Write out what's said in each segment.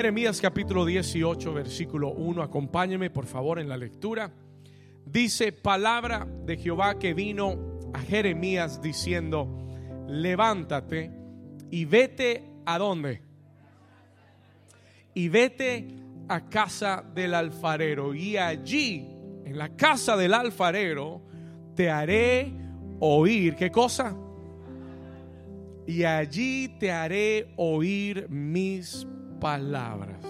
Jeremías capítulo 18, versículo 1. Acompáñeme por favor en la lectura. Dice palabra de Jehová que vino a Jeremías diciendo, levántate y vete a dónde. Y vete a casa del alfarero. Y allí, en la casa del alfarero, te haré oír. ¿Qué cosa? Y allí te haré oír mis palabras.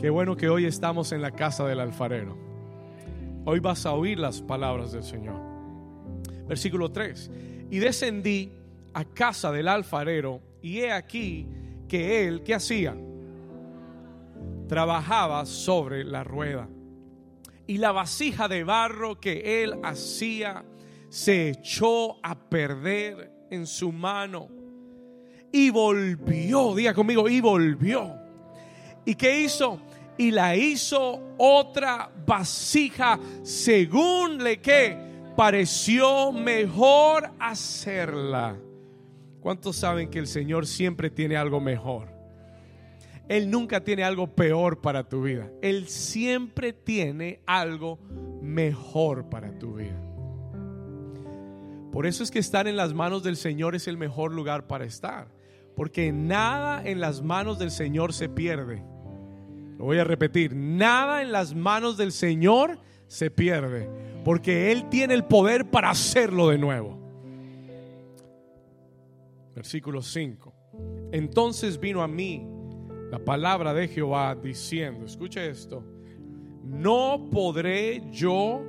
Qué bueno que hoy estamos en la casa del alfarero. Hoy vas a oír las palabras del Señor. Versículo 3. Y descendí a casa del alfarero y he aquí que él, ¿qué hacía? Trabajaba sobre la rueda. Y la vasija de barro que él hacía se echó a perder en su mano. Y volvió, diga conmigo, y volvió. ¿Y qué hizo? Y la hizo otra vasija según le que pareció mejor hacerla. ¿Cuántos saben que el Señor siempre tiene algo mejor? Él nunca tiene algo peor para tu vida. Él siempre tiene algo mejor para tu vida. Por eso es que estar en las manos del Señor es el mejor lugar para estar. Porque nada en las manos del Señor se pierde. Lo voy a repetir, nada en las manos del Señor se pierde. Porque Él tiene el poder para hacerlo de nuevo. Versículo 5. Entonces vino a mí la palabra de Jehová diciendo, escuche esto, no podré yo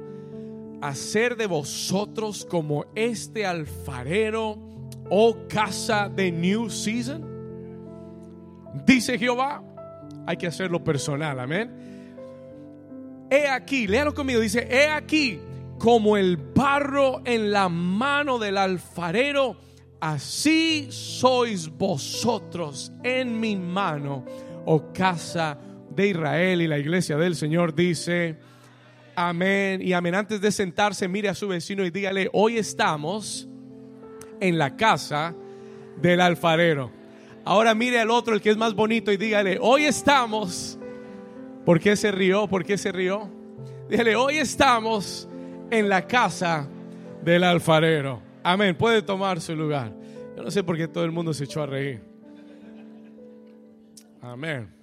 hacer de vosotros como este alfarero, oh casa de New Season? Dice Jehová, hay que hacerlo personal, amén. He aquí, léalo conmigo, dice, he aquí como el barro en la mano del alfarero, así sois vosotros en mi mano, oh casa de Israel. Y la iglesia del Señor dice, amén y amén. Antes de sentarse, mire a su vecino y dígale, hoy estamos en la casa del alfarero. Ahora mire al otro, el que es más bonito, y dígale, hoy estamos. ¿Por qué se rió? ¿Por qué se rió? Dígale, hoy estamos en la casa del alfarero. Amén. Puede tomar su lugar. Yo no sé por qué todo el mundo se echó a reír. Amén.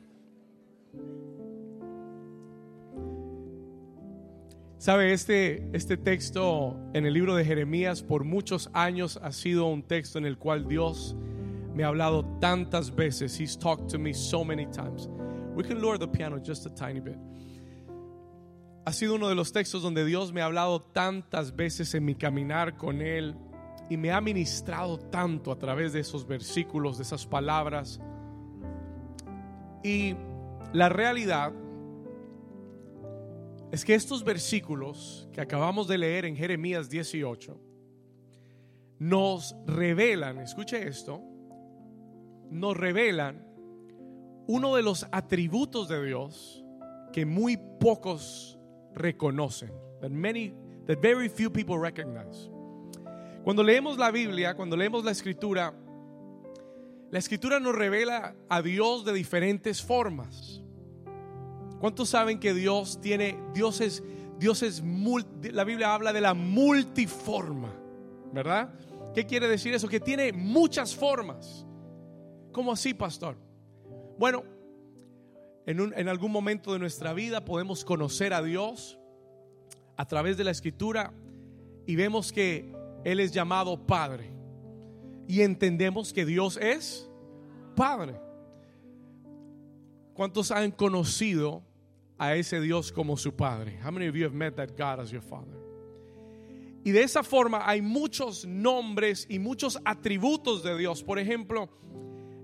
Sabe, este, este texto en el libro de Jeremías por muchos años ha sido un texto en el cual Dios me ha hablado tantas veces. He's talked to me so many times. We can lower the piano just a tiny bit. Ha sido uno de los textos donde Dios me ha hablado tantas veces en mi caminar con Él y me ha ministrado tanto a través de esos versículos, de esas palabras. Y la realidad es que estos versículos que acabamos de leer en Jeremías 18 nos revelan, escuche esto, nos revelan uno de los atributos de Dios que muy pocos reconocen, that many that very few people recognize. Cuando leemos la Biblia, cuando leemos la escritura, la escritura nos revela a Dios de diferentes formas. ¿Cuántos saben que Dios tiene, Dios es, Dios es, la Biblia habla de la multiforma, ¿verdad? ¿Qué quiere decir eso? Que tiene muchas formas. ¿Cómo así, pastor? Bueno, en, un, en algún momento de nuestra vida podemos conocer a Dios a través de la escritura y vemos que Él es llamado Padre. Y entendemos que Dios es Padre. ¿Cuántos han conocido a ese Dios como su Padre. How many of you have met that God as your Father? Y de esa forma hay muchos nombres y muchos atributos de Dios. Por ejemplo,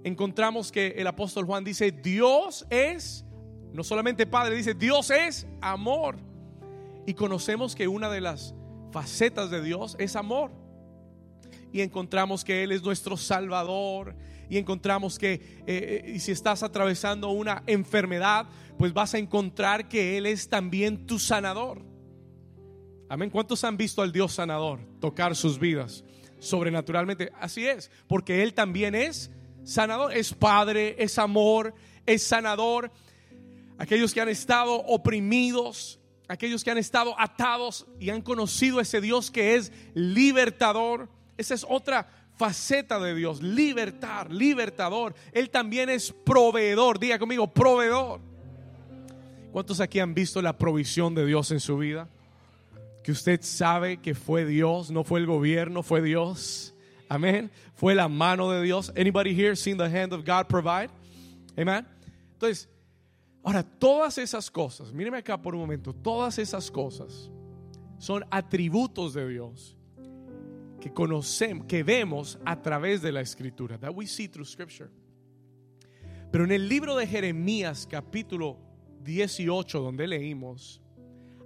encontramos que el apóstol Juan dice, Dios es, no solamente Padre, dice, Dios es amor. Y conocemos que una de las facetas de Dios es amor. Y encontramos que Él es nuestro Salvador. Y encontramos que eh, eh, si estás atravesando una enfermedad, pues vas a encontrar que Él es también tu sanador. Amén. ¿Cuántos han visto al Dios sanador tocar sus vidas sobrenaturalmente? Así es, porque Él también es sanador, es Padre, es amor, es sanador. Aquellos que han estado oprimidos, aquellos que han estado atados y han conocido ese Dios que es libertador. Esa es otra faceta de Dios, libertar, libertador. Él también es proveedor. Diga conmigo, proveedor. ¿Cuántos aquí han visto la provisión de Dios en su vida? Que usted sabe que fue Dios, no fue el gobierno, fue Dios. Amén. Fue la mano de Dios. Anybody here seen the hand of God provide? Amén. Entonces, ahora todas esas cosas, míreme acá por un momento, todas esas cosas son atributos de Dios que conocemos, que vemos a través de la escritura. That we see through scripture. Pero en el libro de Jeremías capítulo 18 donde leímos,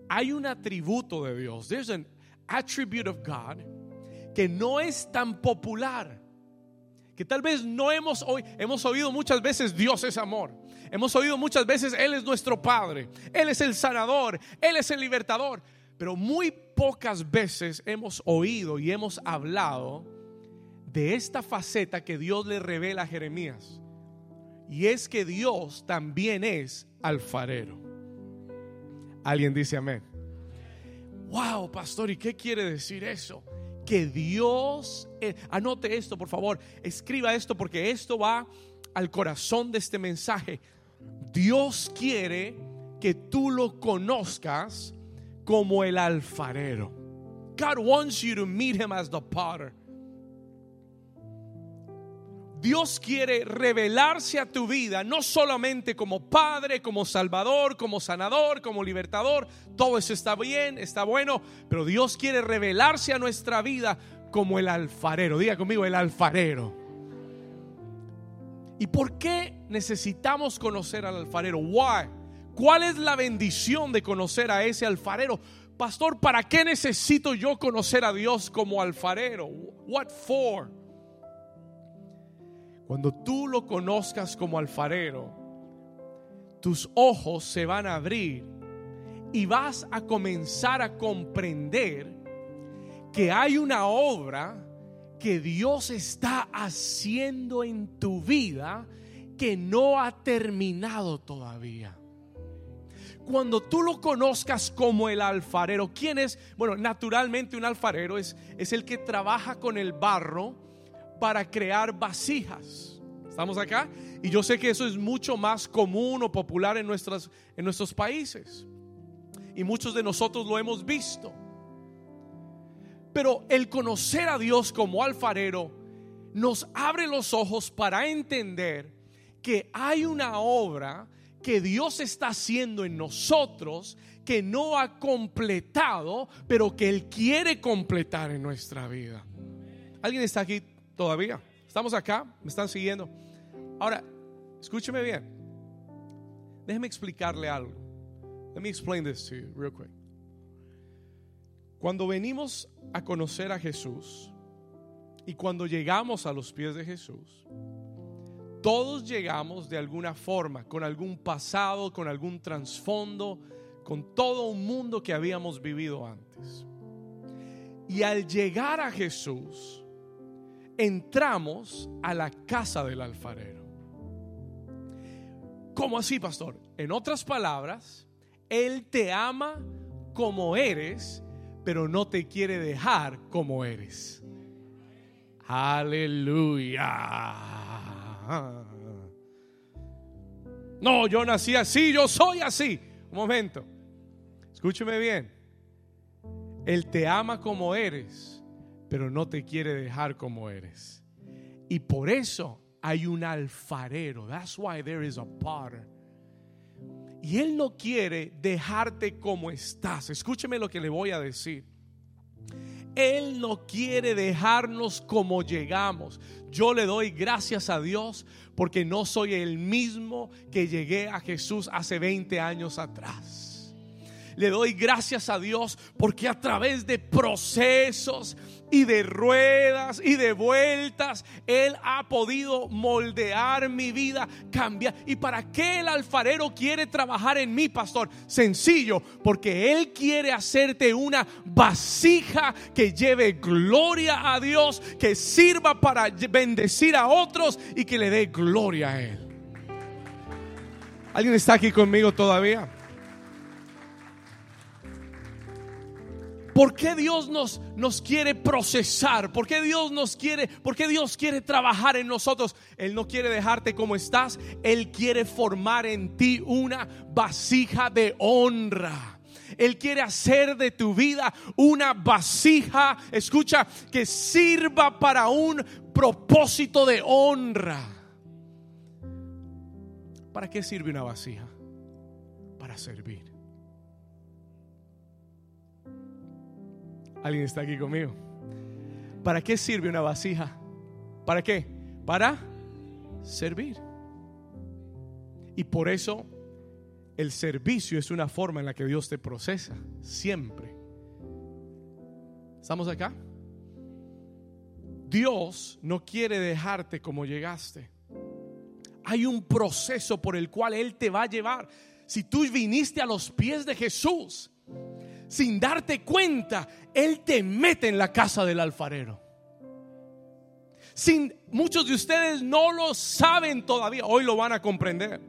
hay un atributo de Dios. There's an attribute of God que no es tan popular. Que tal vez no hemos oído, hemos oído muchas veces Dios es amor. Hemos oído muchas veces Él es nuestro Padre. Él es el sanador. Él es el libertador. Pero muy pocas veces hemos oído y hemos hablado de esta faceta que Dios le revela a Jeremías. Y es que Dios también es alfarero. Alguien dice amén. Wow, pastor, ¿y qué quiere decir eso? Que Dios, anote esto por favor, escriba esto porque esto va al corazón de este mensaje. Dios quiere que tú lo conozcas como el alfarero. God wants you to meet him as the potter. Dios quiere revelarse a tu vida, no solamente como Padre, como Salvador, como sanador, como libertador. Todo eso está bien, está bueno, pero Dios quiere revelarse a nuestra vida como el alfarero. Diga conmigo, el alfarero. ¿Y por qué necesitamos conocer al alfarero? Why? ¿Cuál es la bendición de conocer a ese alfarero? Pastor, ¿para qué necesito yo conocer a Dios como alfarero? What for? Cuando tú lo conozcas como alfarero, tus ojos se van a abrir y vas a comenzar a comprender que hay una obra que Dios está haciendo en tu vida que no ha terminado todavía. Cuando tú lo conozcas como el alfarero, ¿quién es? Bueno, naturalmente un alfarero es, es el que trabaja con el barro para crear vasijas. ¿Estamos acá? Y yo sé que eso es mucho más común o popular en, nuestras, en nuestros países. Y muchos de nosotros lo hemos visto. Pero el conocer a Dios como alfarero nos abre los ojos para entender que hay una obra que Dios está haciendo en nosotros que no ha completado, pero que Él quiere completar en nuestra vida. ¿Alguien está aquí todavía. ¿Estamos acá? ¿Me están siguiendo? Ahora, escúcheme bien. Déjeme explicarle algo. Let me explain this to you real quick. Cuando venimos a conocer a Jesús y cuando llegamos a los pies de Jesús, todos llegamos de alguna forma, con algún pasado, con algún trasfondo, con todo un mundo que habíamos vivido antes. Y al llegar a Jesús, entramos a la casa del alfarero. ¿Cómo así, pastor? En otras palabras, Él te ama como eres, pero no te quiere dejar como eres. Aleluya. No, yo nací así, yo soy así. Un momento. Escúcheme bien. Él te ama como eres, pero no te quiere dejar como eres. Y por eso hay un alfarero. That's why there is a potter. Y Él no quiere dejarte como estás. Escúcheme lo que le voy a decir. Él no quiere dejarnos como llegamos. Yo le doy gracias a Dios porque no soy el mismo que llegué a Jesús hace 20 años atrás. Le doy gracias a Dios porque a través de procesos, y de ruedas y de vueltas. Él ha podido moldear mi vida, cambiar. ¿Y para qué el alfarero quiere trabajar en mí, pastor? Sencillo, porque Él quiere hacerte una vasija que lleve gloria a Dios, que sirva para bendecir a otros y que le dé gloria a Él. ¿Alguien está aquí conmigo todavía? ¿Por qué Dios nos, nos quiere procesar? ¿Por qué Dios nos quiere? ¿Por qué Dios quiere trabajar en nosotros? Él no quiere dejarte como estás. Él quiere formar en ti una vasija de honra. Él quiere hacer de tu vida una vasija, escucha, que sirva para un propósito de honra. ¿Para qué sirve una vasija? Para servir. ¿Alguien está aquí conmigo? ¿Para qué sirve una vasija? ¿Para qué? Para servir. Y por eso el servicio es una forma en la que Dios te procesa, siempre. ¿Estamos acá? Dios no quiere dejarte como llegaste. Hay un proceso por el cual Él te va a llevar. Si tú viniste a los pies de Jesús, sin darte cuenta, Él te mete en la casa del alfarero. Sin, muchos de ustedes no lo saben todavía, hoy lo van a comprender.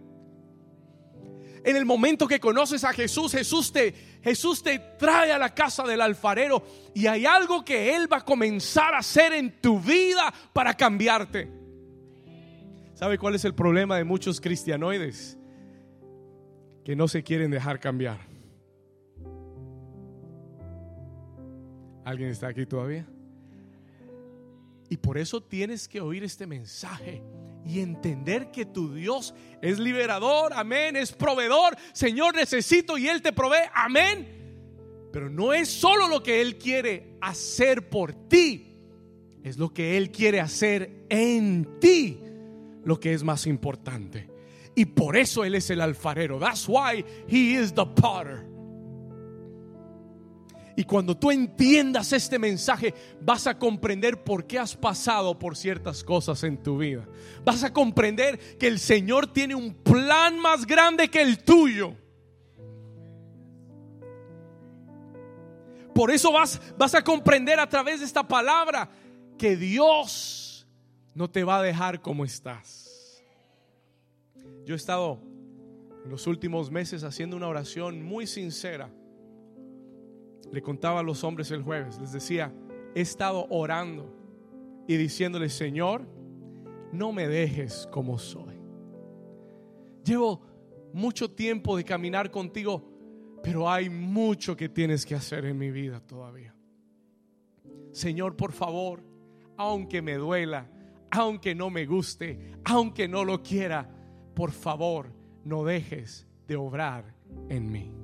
En el momento que conoces a Jesús, Jesús te, Jesús te trae a la casa del alfarero y hay algo que Él va a comenzar a hacer en tu vida para cambiarte. ¿Sabe cuál es el problema de muchos cristianoides? Que no se quieren dejar cambiar. ¿Alguien está aquí todavía? Y por eso tienes que oír este mensaje y entender que tu Dios es liberador, amén, es proveedor. Señor, necesito y Él te provee, amén. Pero no es solo lo que Él quiere hacer por ti, es lo que Él quiere hacer en ti, lo que es más importante. Y por eso Él es el alfarero. That's why He is the potter. Y cuando tú entiendas este mensaje, vas a comprender por qué has pasado por ciertas cosas en tu vida. Vas a comprender que el Señor tiene un plan más grande que el tuyo. Por eso vas, vas a comprender a través de esta palabra que Dios no te va a dejar como estás. Yo he estado en los últimos meses haciendo una oración muy sincera le contaba a los hombres el jueves, les decía, he estado orando y diciéndole, Señor, no me dejes como soy. Llevo mucho tiempo de caminar contigo, pero hay mucho que tienes que hacer en mi vida todavía. Señor, por favor, aunque me duela, aunque no me guste, aunque no lo quiera, por favor, no dejes de obrar en mí.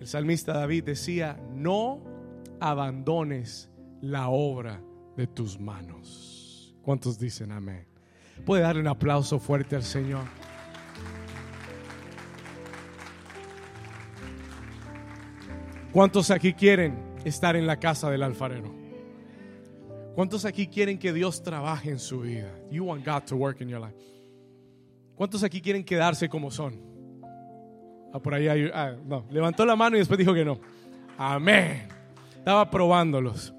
El salmista David decía, no abandones la obra de tus manos. ¿Cuántos dicen amén? Puede darle un aplauso fuerte al Señor. ¿Cuántos aquí quieren estar en la casa del alfarero? ¿Cuántos aquí quieren que Dios trabaje en su vida? You want God to work in your life. ¿Cuántos aquí quieren quedarse como son? Ah, por ahí. Ah, no, levantó la mano y después dijo que no. Amén. Estaba probándolos.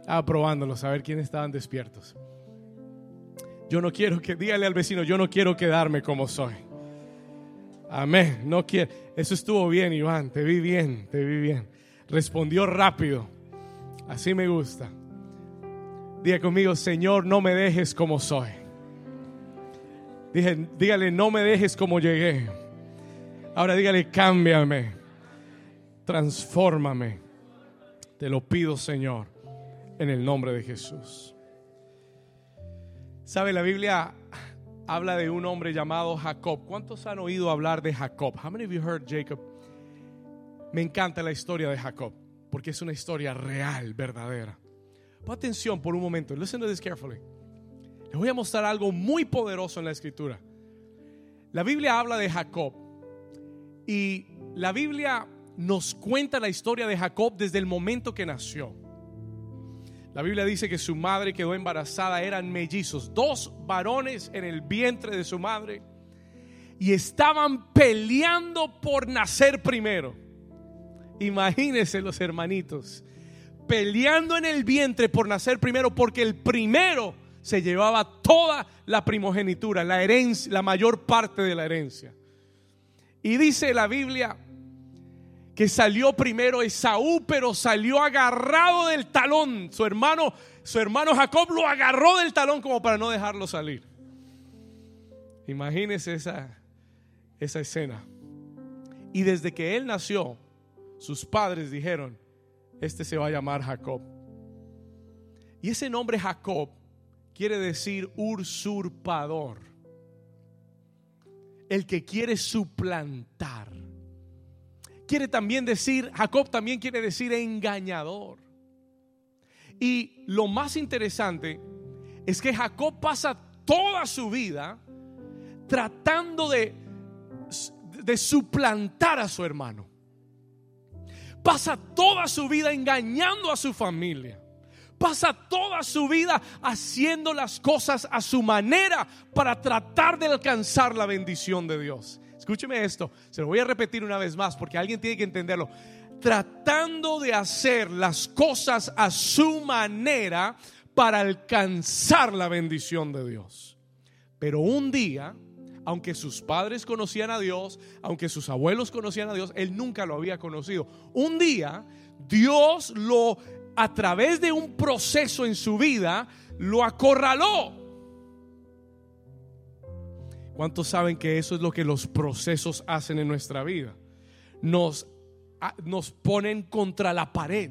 Estaba probándolos a ver quiénes estaban despiertos. Yo no quiero que, dígale al vecino, yo no quiero quedarme como soy. Amén. No quiero. Eso estuvo bien, Iván. Te vi bien, te vi bien. Respondió rápido. Así me gusta. Diga conmigo, Señor, no me dejes como soy. Dije, dígale, no me dejes como llegué. Ahora dígale, cámbiame, transfórmame. Te lo pido, Señor, en el nombre de Jesús. ¿Sabe? La Biblia habla de un hombre llamado Jacob. ¿Cuántos han oído hablar de Jacob? How many of you heard Jacob? Me encanta la historia de Jacob porque es una historia real, verdadera. Pon atención por un momento. Listen to this carefully. Les voy a mostrar algo muy poderoso en la escritura. La Biblia habla de Jacob y la Biblia nos cuenta la historia de Jacob desde el momento que nació. La Biblia dice que su madre quedó embarazada, eran mellizos, dos varones en el vientre de su madre y estaban peleando por nacer primero. Imagínense los hermanitos, peleando en el vientre por nacer primero porque el primero se llevaba toda la primogenitura, la herencia, la mayor parte de la herencia. Y dice la Biblia que salió primero Esaú, pero salió agarrado del talón. Su hermano, su hermano Jacob lo agarró del talón como para no dejarlo salir. Imagínese esa, esa escena. Y desde que él nació, sus padres dijeron, este se va a llamar Jacob. Y ese nombre Jacob quiere decir usurpador. El que quiere suplantar. Quiere también decir, Jacob también quiere decir engañador. Y lo más interesante es que Jacob pasa toda su vida tratando de, de suplantar a su hermano. Pasa toda su vida engañando a su familia. Pasa toda su vida haciendo las cosas a su manera para tratar de alcanzar la bendición de Dios. Escúcheme esto, se lo voy a repetir una vez más porque alguien tiene que entenderlo. Tratando de hacer las cosas a su manera para alcanzar la bendición de Dios. Pero un día, aunque sus padres conocían a Dios, aunque sus abuelos conocían a Dios, él nunca lo había conocido. Un día Dios lo a través de un proceso en su vida, lo acorraló. ¿Cuántos saben que eso es lo que los procesos hacen en nuestra vida? Nos, nos ponen contra la pared.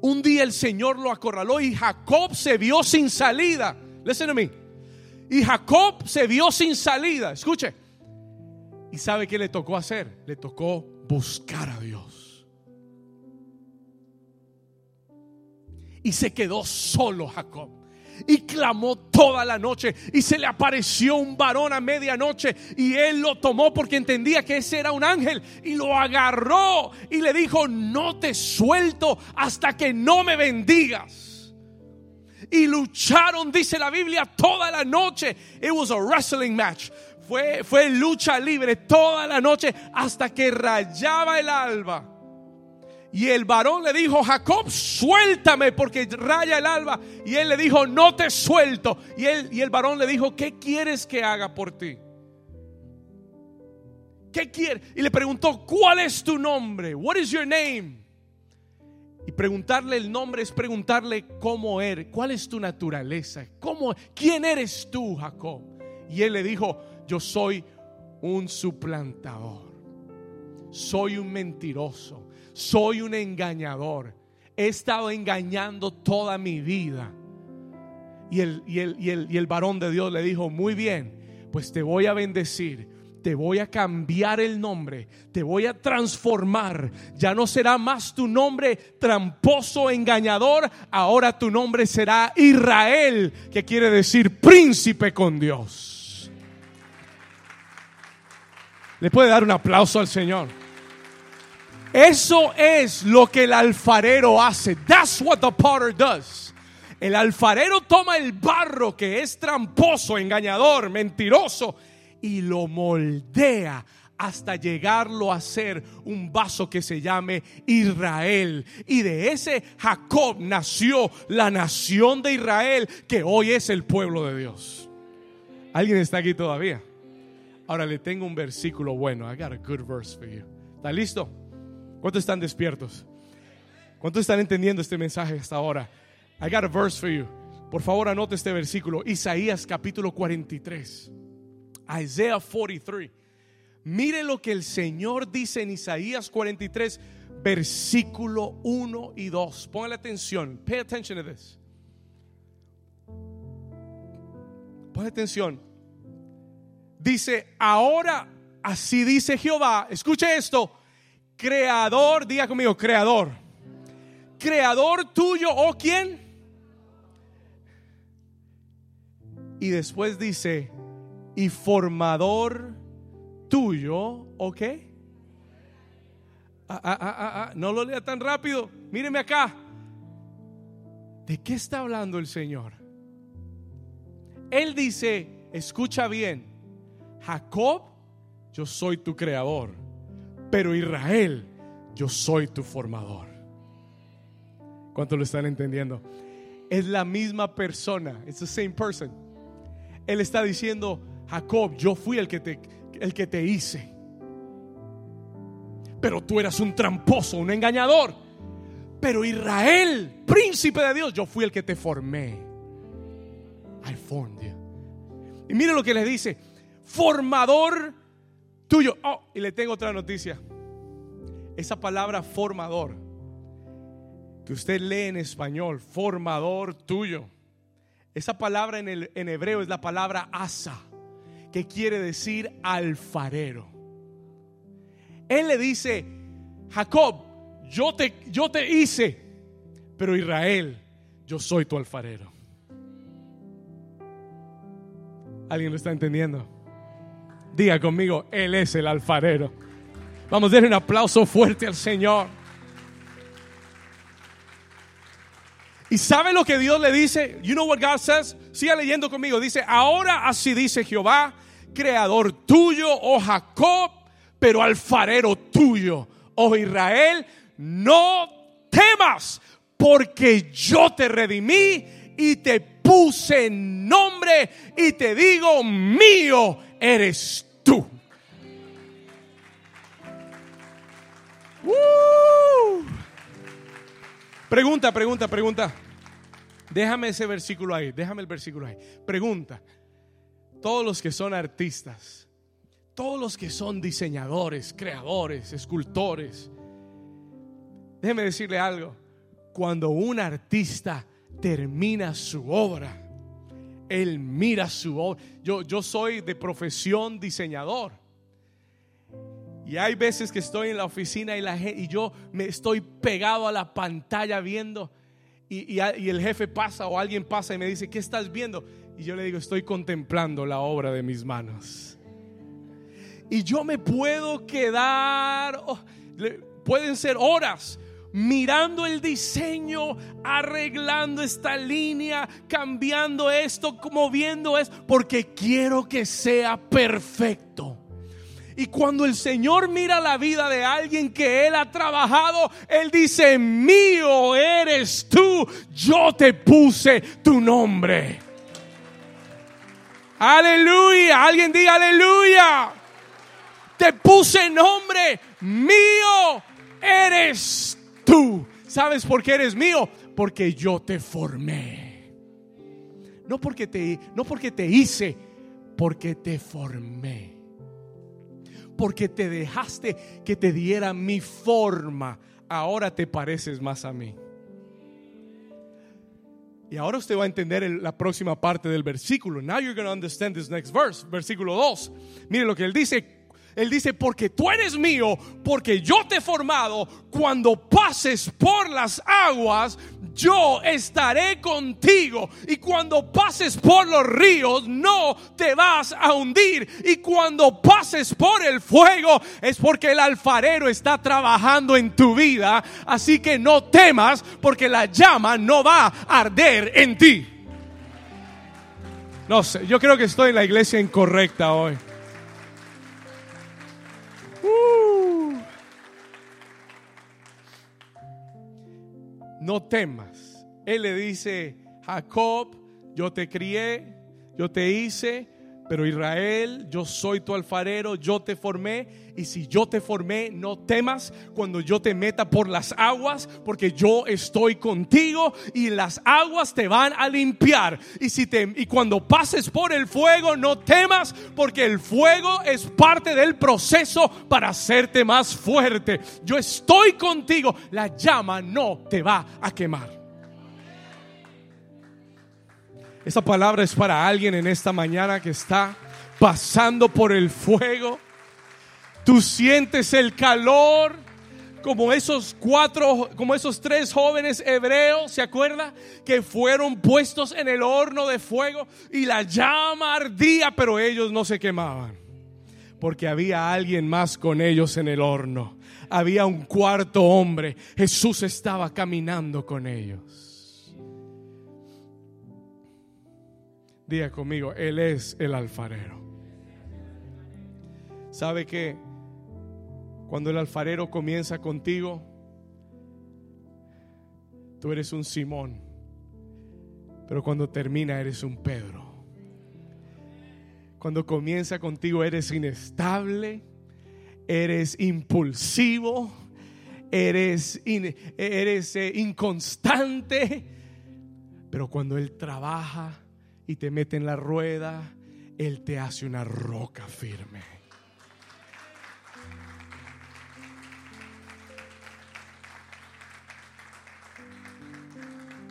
Un día el Señor lo acorraló y Jacob se vio sin salida. Listen to me. Y Jacob se vio sin salida. Escuche. ¿Y sabe qué le tocó hacer? Le tocó buscar a Dios. Y se quedó solo Jacob. Y clamó toda la noche. Y se le apareció un varón a medianoche. Y él lo tomó porque entendía que ese era un ángel. Y lo agarró. Y le dijo, no te suelto hasta que no me bendigas. Y lucharon, dice la Biblia, toda la noche. It was a wrestling match. Fue, fue lucha libre toda la noche hasta que rayaba el alba. Y el varón le dijo, Jacob, suéltame porque raya el alba. Y él le dijo, no te suelto. Y, él, y el varón le dijo, ¿qué quieres que haga por ti? ¿Qué quieres? Y le preguntó, ¿cuál es tu nombre? What is your name? Y preguntarle el nombre es preguntarle cómo eres, cuál es tu naturaleza, cómo, quién eres tú, Jacob. Y él le dijo, yo soy un suplantador, soy un mentiroso soy un engañador. He estado engañando toda mi vida. Y el, y el, y el, y el varón de Dios le dijo, muy bien, pues te voy a bendecir te voy a cambiar el nombre, te voy a transformar. Ya no será más tu nombre tramposo, engañador, ahora tu nombre será Israel, que quiere decir príncipe con Dios. Le puede dar un aplauso al Señor. Eso es lo que el alfarero hace. That's what the potter does. El alfarero toma el barro que es tramposo, engañador, mentiroso y lo moldea hasta llegarlo a ser un vaso que se llame Israel. Y de ese Jacob nació la nación de Israel que hoy es el pueblo de Dios. ¿Alguien está aquí todavía? Ahora le tengo un versículo bueno. I got a good verse for you. ¿Está listo? ¿Cuántos están despiertos? ¿Cuántos están entendiendo este mensaje hasta ahora? I got a verse for you. Por favor, anote este versículo. Isaías capítulo 43. Isaiah 43. Mire lo que el Señor dice en Isaías 43, versículo 1 y 2. Póngale atención. Pay attention to this. Ponle atención. Dice, ahora así dice Jehová. Escuche esto creador, diga conmigo, creador. Creador tuyo o quién. Y después dice, y formador tuyo, ¿o qué? Ah, ah, ah, no lo lea tan rápido. Míreme acá. ¿De qué está hablando el Señor? Él dice, escucha bien, Jacob, yo soy tu creador pero Israel, yo soy tu formador. ¿Cuánto lo están entendiendo? es la misma persona. It's the same person. Él está diciendo, Jacob, yo fui el que te, el que te hice. Pero tú eras un tramposo, un engañador. Pero Israel, príncipe de Dios, yo fui el que te formé. I formed you. Y mire lo que le dice, formador tuyo. Oh, y le tengo otra noticia. Esa palabra formador que usted lee en español, formador tuyo. Esa palabra en, el, en hebreo es la palabra asa, que quiere decir alfarero. Él le dice, Jacob, yo te, yo te hice, pero Israel, yo soy tu alfarero. ¿Alguien lo está entendiendo? Diga conmigo, Él es el alfarero. Vamos a darle un aplauso fuerte al Señor. ¿Y sabe lo que Dios le dice? You know what God says? Siga leyendo conmigo. Dice, ahora así dice Jehová, creador tuyo, oh Jacob, pero alfarero tuyo, oh Israel, no temas, porque yo te redimí y te puse nombre y te digo, mío eres Pregunta, pregunta, pregunta. Déjame ese versículo ahí, déjame el versículo ahí. Pregunta, todos los que son artistas, todos los que son diseñadores, creadores, escultores, déjeme decirle algo, cuando un artista termina su obra, él mira su obra. Yo, yo soy de profesión diseñador. Y hay veces que estoy en la oficina y, la, y yo me estoy pegado a la pantalla viendo y, y, el jefe pasa o alguien pasa y me dice, ¿qué estás viendo? Y yo le digo, estoy contemplando la obra de mis manos. Y yo me puedo quedar, oh, pueden ser horas, mirando el diseño, arreglando esta línea, cambiando esto, moviendo esto, porque quiero que sea perfecto. Y cuando el Señor mira la vida de alguien que Él ha trabajado, Él dice, mío eres tú, yo te puse tu nombre. Aleluya, alguien diga aleluya. Te puse nombre, mío eres tú. ¿Sabes por qué eres mío? Porque yo te formé. No porque te, no porque te hice, porque te formé porque te dejaste que te diera mi forma. Ahora te pareces más a mí. Y ahora usted va a entender la próxima parte del versículo. Now you're going to understand this next verse, versículo 2. Mire lo que él dice, él dice, porque tú eres mío, porque yo te he formado, cuando pases por las aguas, yo estaré contigo. Y cuando pases por los ríos, no te vas a hundir. Y cuando pases por el fuego, es porque el alfarero está trabajando en tu vida. Así que no temas, porque la llama no va a arder en ti. No sé, yo creo que estoy en la iglesia incorrecta hoy. No temas. Él le dice, Jacob, yo te crié, yo te hice, pero Israel, yo soy tu alfarero, yo te formé. Y si yo te formé, no temas cuando yo te meta por las aguas, porque yo estoy contigo y las aguas te van a limpiar. Y, si te, y cuando pases por el fuego, no temas, porque el fuego es parte del proceso para hacerte más fuerte. Yo estoy contigo, la llama no te va a quemar. Esta palabra es para alguien en esta mañana que está pasando por el fuego. Tú sientes el calor como esos cuatro, como esos tres jóvenes hebreos, ¿se acuerda? Que fueron puestos en el horno de fuego y la llama ardía, pero ellos no se quemaban. Porque había alguien más con ellos en el horno. Había un cuarto hombre. Jesús estaba caminando con ellos. Diga conmigo, Él es el alfarero. ¿Sabe que cuando el alfarero comienza contigo, tú eres un Simón, Pero cuando termina eres un Pedro. Cuando comienza contigo eres inestable, eres impulsivo, eres, eres eh, inconstante. Pero cuando Él trabaja y te mete en la rueda, Él te hace una roca firme.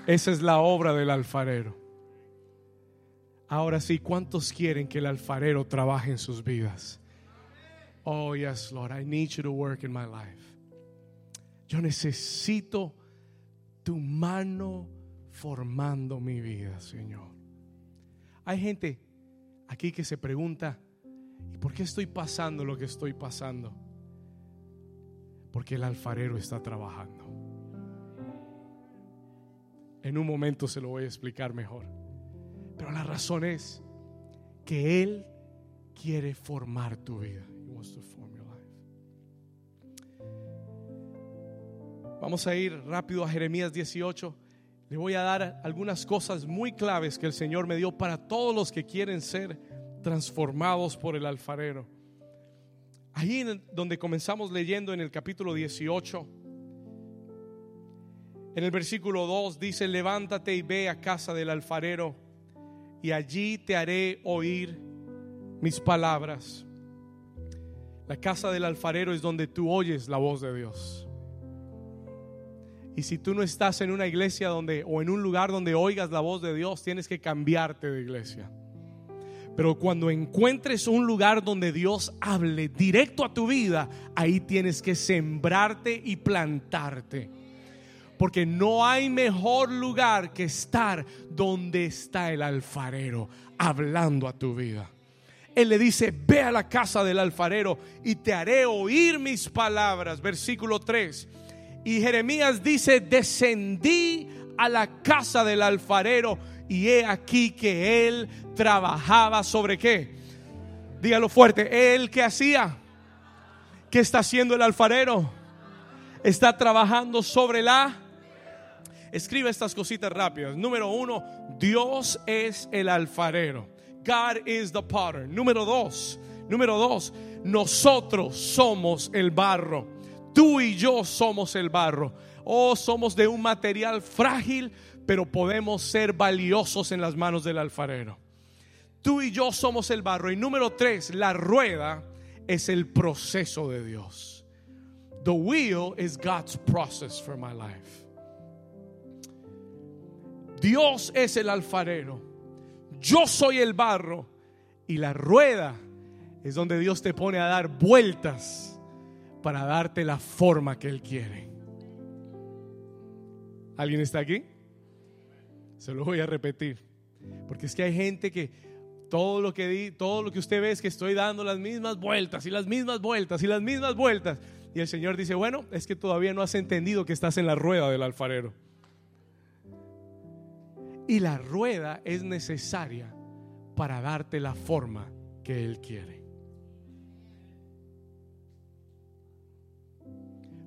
Esa es la obra del alfarero. Ahora sí, ¿cuántos quieren que el alfarero trabaje en sus vidas? Oh, yes, Lord, I need you to work in my life. Yo necesito tu mano formando mi vida, Señor. Hay gente aquí que se pregunta, ¿y por qué estoy pasando lo que estoy pasando? Porque el alfarero está trabajando. En un momento se lo voy a explicar mejor. Pero la razón es que Él quiere formar tu vida. Vamos a ir rápido a Jeremías 18. Le voy a dar algunas cosas muy claves que el Señor me dio para todos los que quieren ser transformados por el alfarero. Ahí donde comenzamos leyendo en el capítulo 18 en el versículo 2 dice, levántate y ve a casa del alfarero y allí te haré oír mis palabras. La casa del alfarero es donde tú oyes la voz de Dios. Y si tú no estás en una iglesia donde o en un lugar donde oigas la voz de Dios, tienes que cambiarte de iglesia. Pero cuando encuentres un lugar donde Dios hable directo a tu vida, ahí tienes que sembrarte y plantarte. Porque no hay mejor lugar que estar donde está el alfarero hablando a tu vida. Él le dice, ve a la casa del alfarero y te haré oír mis palabras. Versículo 3. Y Jeremías dice, descendí a la casa del alfarero y he aquí que él trabajaba sobre qué. Dígalo fuerte, él que hacía. ¿Qué está haciendo el alfarero? Está trabajando sobre la Escribe estas cositas rápidas. Número uno, Dios es el alfarero. God is the potter. Número dos, número dos, nosotros somos el barro. Tú y yo somos el barro. Oh, somos de un material frágil, pero podemos ser valiosos en las manos del alfarero. Tú y yo somos el barro. Y número tres, la rueda es el proceso de Dios. The wheel is God's process for my life. Dios es el alfarero. Yo soy el barro. Y la rueda es donde Dios te pone a dar vueltas para darte la forma que Él quiere. ¿Alguien está aquí? Se lo voy a repetir. Porque es que hay gente que todo lo que di, todo lo que usted ve es que estoy dando las mismas vueltas y las mismas vueltas y las mismas vueltas. Y el Señor dice, bueno, es que todavía no has entendido que estás en la rueda del alfarero. Y la rueda es necesaria para darte la forma que Él quiere.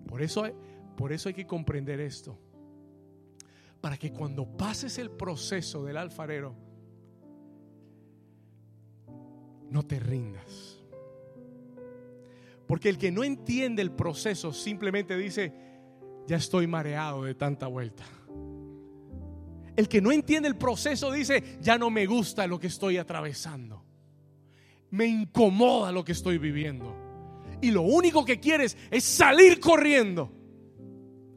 Por eso, por eso hay que comprender esto. Para que cuando pases el proceso del alfarero, no te rindas. Porque el que no entiende el proceso simplemente dice, ya estoy mareado de tanta vuelta. El que no entiende el proceso dice, ya no me gusta lo que estoy atravesando. Me incomoda lo que estoy viviendo. Y lo único que quieres es salir corriendo.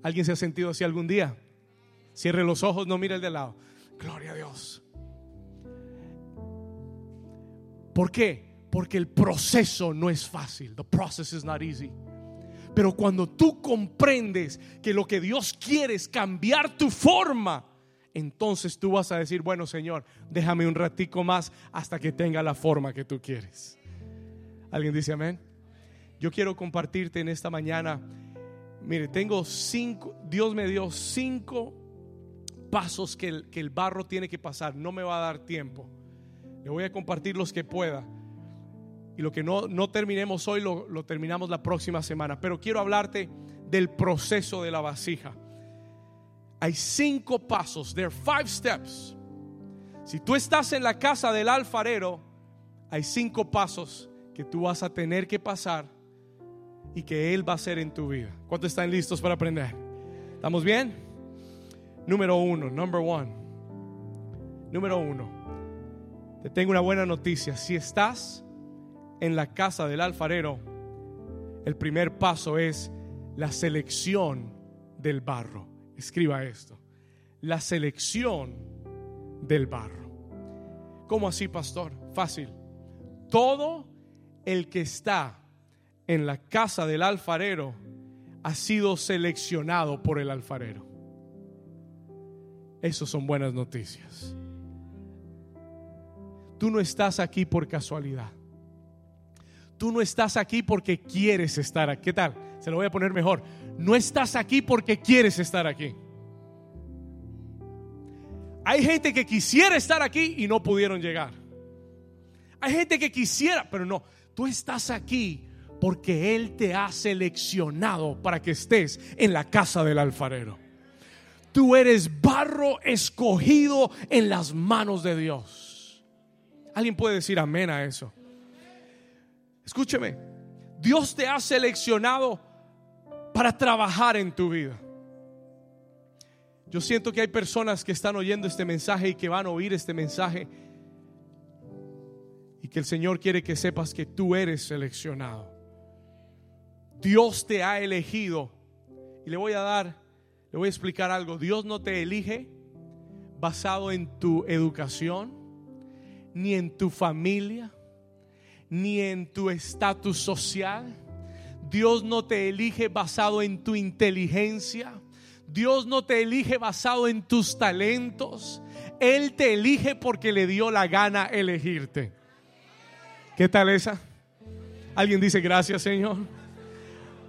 ¿Alguien se ha sentido así algún día? Cierre los ojos, no mire el de lado. Gloria a Dios. ¿Por qué? Porque el proceso no es fácil. The process is not easy. Pero cuando tú comprendes que lo que Dios quiere es cambiar tu forma, entonces tú vas a decir, bueno Señor, déjame un ratico más hasta que tenga la forma que tú quieres. ¿Alguien dice amén? Yo quiero compartirte en esta mañana, mire, tengo cinco, Dios me dio cinco pasos que el, que el barro tiene que pasar, no me va a dar tiempo. Le voy a compartir los que pueda. Y lo que no, no terminemos hoy lo, lo terminamos la próxima semana. Pero quiero hablarte del proceso de la vasija hay cinco pasos, there are five steps Si tú estás en la casa del alfarero, hay cinco pasos que tú vas a tener que pasar y que Él va a hacer en tu vida. ¿Cuántos están listos para aprender? ¿Estamos bien? Número uno, number one. Número uno. Te tengo una buena noticia. Si estás en la casa del alfarero, el primer paso es la selección del barro. Escriba esto. La selección del barro. ¿Cómo así, pastor? Fácil. Todo el que está en la casa del alfarero ha sido seleccionado por el alfarero. Esas son buenas noticias. Tú no estás aquí por casualidad. Tú no estás aquí porque quieres estar aquí. ¿Qué tal? Se lo voy a poner mejor. No estás aquí porque quieres estar aquí. Hay gente que quisiera estar aquí y no pudieron llegar. Hay gente que quisiera, pero no. Tú estás aquí porque Él te ha seleccionado para que estés en la casa del alfarero. Tú eres barro escogido en las manos de Dios. ¿Alguien puede decir amén a eso? Escúcheme, Dios te ha seleccionado para trabajar en tu vida. Yo siento que hay personas que están oyendo este mensaje y que van a oír este mensaje y que el Señor quiere que sepas que tú eres seleccionado. Dios te ha elegido. Y le voy a dar, le voy a explicar algo. Dios no te elige basado en tu educación, ni en tu familia, ni en tu estatus social. Dios no te elige basado en tu inteligencia. Dios no te elige basado en tus talentos. Él te elige porque le dio la gana elegirte. ¿Qué tal esa? ¿Alguien dice gracias, Señor?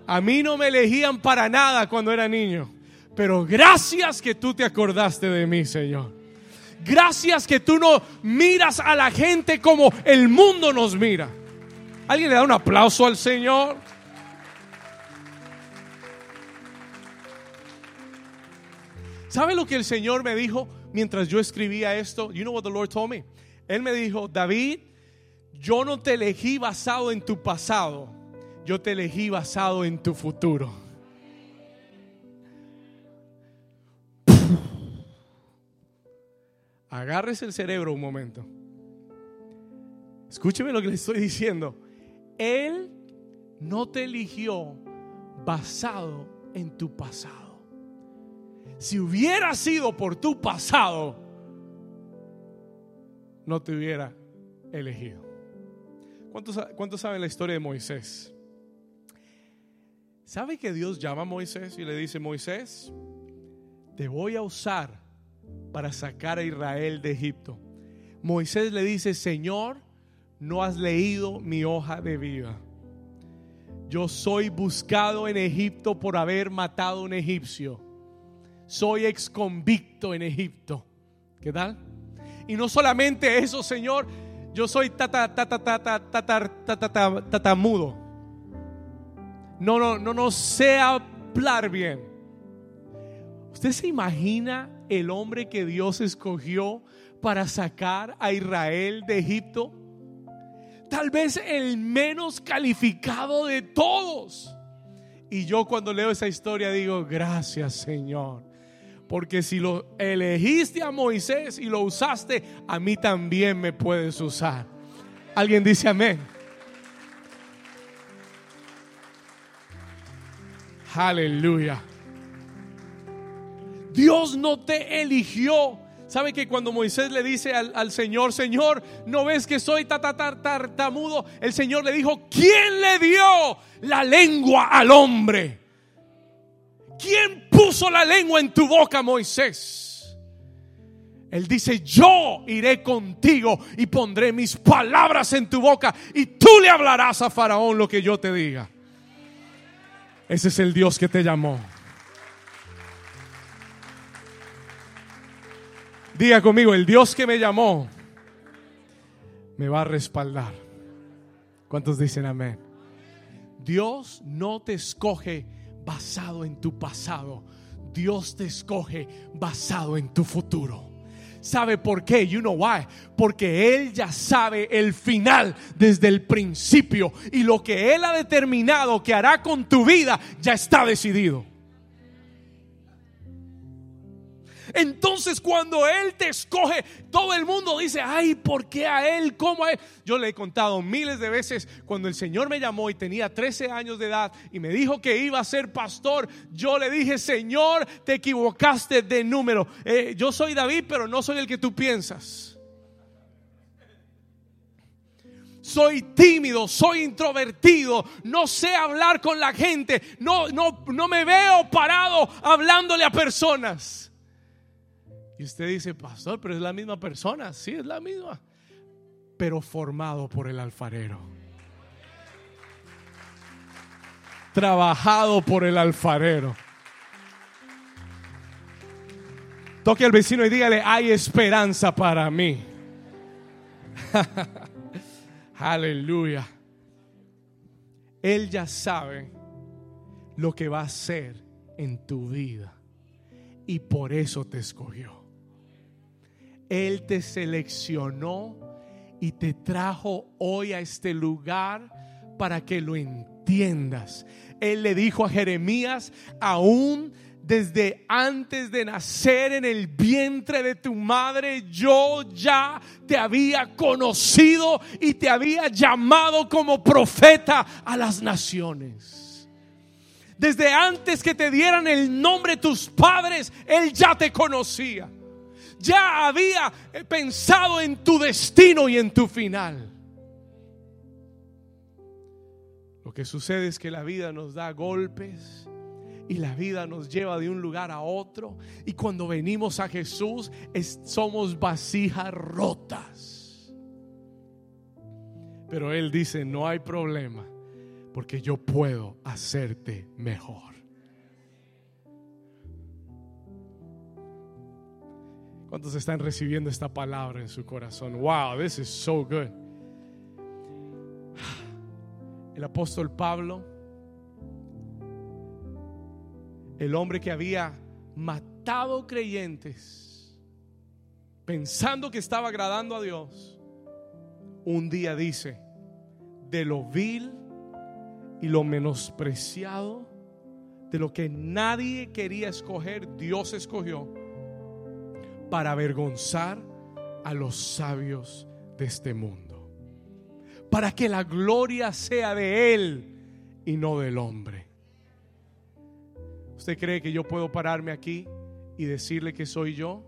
A mí no me elegían para nada cuando era niño. Pero gracias que tú te acordaste de mí, Señor. Gracias que tú no miras a la gente como el mundo nos mira. ¿Alguien le da un aplauso al Señor? ¿Sabe lo que el Señor me dijo mientras yo escribía esto? You know what the Lord told me? Él me dijo, David, yo no te elegí basado en tu pasado yo te elegí basado en tu futuro. Agárrese el cerebro un momento. Escúcheme lo que le estoy diciendo. Él no te eligió basado en tu pasado. Si hubiera sido por tu pasado, no te hubiera elegido. ¿Cuántos, ¿Cuántos, saben la historia de Moisés? ¿Sabe que Dios llama a Moisés y le dice, Moisés, te voy a usar para sacar a Israel de Egipto? Moisés le dice, Señor, no has leído mi hoja de vida. Yo soy buscado en Egipto por haber matado a un egipcio. Soy ex convicto en Egipto. ¿Qué tal? Y no solamente eso, Señor, yo soy tata, no, no, no, no sé hablar bien. ¿Usted se imagina el hombre que Dios escogió para sacar a Israel de Egipto? Tal vez el menos calificado de todos. Y yo cuando leo esa historia digo, gracias Señor. Porque si lo elegiste a Moisés y lo usaste, a mí también me puedes usar. Alguien dice amén. Aleluya. Dios no te eligió. ¿Sabe que cuando Moisés le dice al, Señor, Señor, ¿no ves que soy tartamudo? El Señor le dijo, ¿quién le dio la lengua al hombre? ¿Quién puso la lengua en tu boca, Moisés? Él dice, yo iré contigo y pondré mis palabras en tu boca y tú le hablarás a Faraón lo que yo te diga. Ese es el Dios que te llamó. Diga conmigo, el Dios que me llamó me va a respaldar. ¿Cuántos dicen amén? Dios no te escoge basado en tu pasado. Dios te escoge basado en tu futuro. ¿Sabe por qué? You know why. Porque Él ya sabe el final desde el principio. Y lo que Él ha determinado que hará con tu vida ya está decidido. Entonces cuando Él te escoge, todo el mundo dice, ay, ¿por qué a Él? ¿Cómo a Él? Yo le he contado miles de veces cuando el Señor me llamó y tenía 13 años de edad y me dijo que iba a ser pastor, yo le dije, Señor, te equivocaste de número. Eh, yo soy David, pero no soy el que tú piensas. soy tímido, soy introvertido, no sé hablar con la gente, no, no, no me veo parado hablándole a personas. Y usted dice, pastor, pero es la misma persona. Sí, es la misma. Pero formado por el alfarero. Trabajado por el alfarero. Toque al vecino y dígale, hay esperanza para mí. Aleluya. Él ya sabe lo que va a hacer en tu vida. Y por eso te escogió. Él te seleccionó y te trajo hoy a este lugar para que lo entiendas. Él le dijo a Jeremías, aún desde antes de nacer en el vientre de tu madre, yo ya te había conocido y te había llamado como profeta a las naciones. Desde antes que te dieran el nombre tus padres, Él ya te conocía ya había eh, pensado en tu destino y en tu final. Lo que sucede es que la vida nos da golpes y la vida nos lleva de un lugar a otro. Y cuando venimos a Jesús somos vasijas rotas. Pero Él dice, no hay problema, porque yo puedo hacerte mejor. ¿Cuántos están recibiendo esta palabra en su corazón? Wow, this is so good. El apóstol Pablo, el hombre que había matado creyentes, pensando que estaba agradando a Dios, un día dice, de lo vil y lo menospreciado, de lo que nadie quería escoger, Dios escogió para avergonzar a los sabios de este mundo. Para que la gloria sea de Él y no del hombre. ¿Usted cree que yo puedo pararme aquí y decirle que soy yo?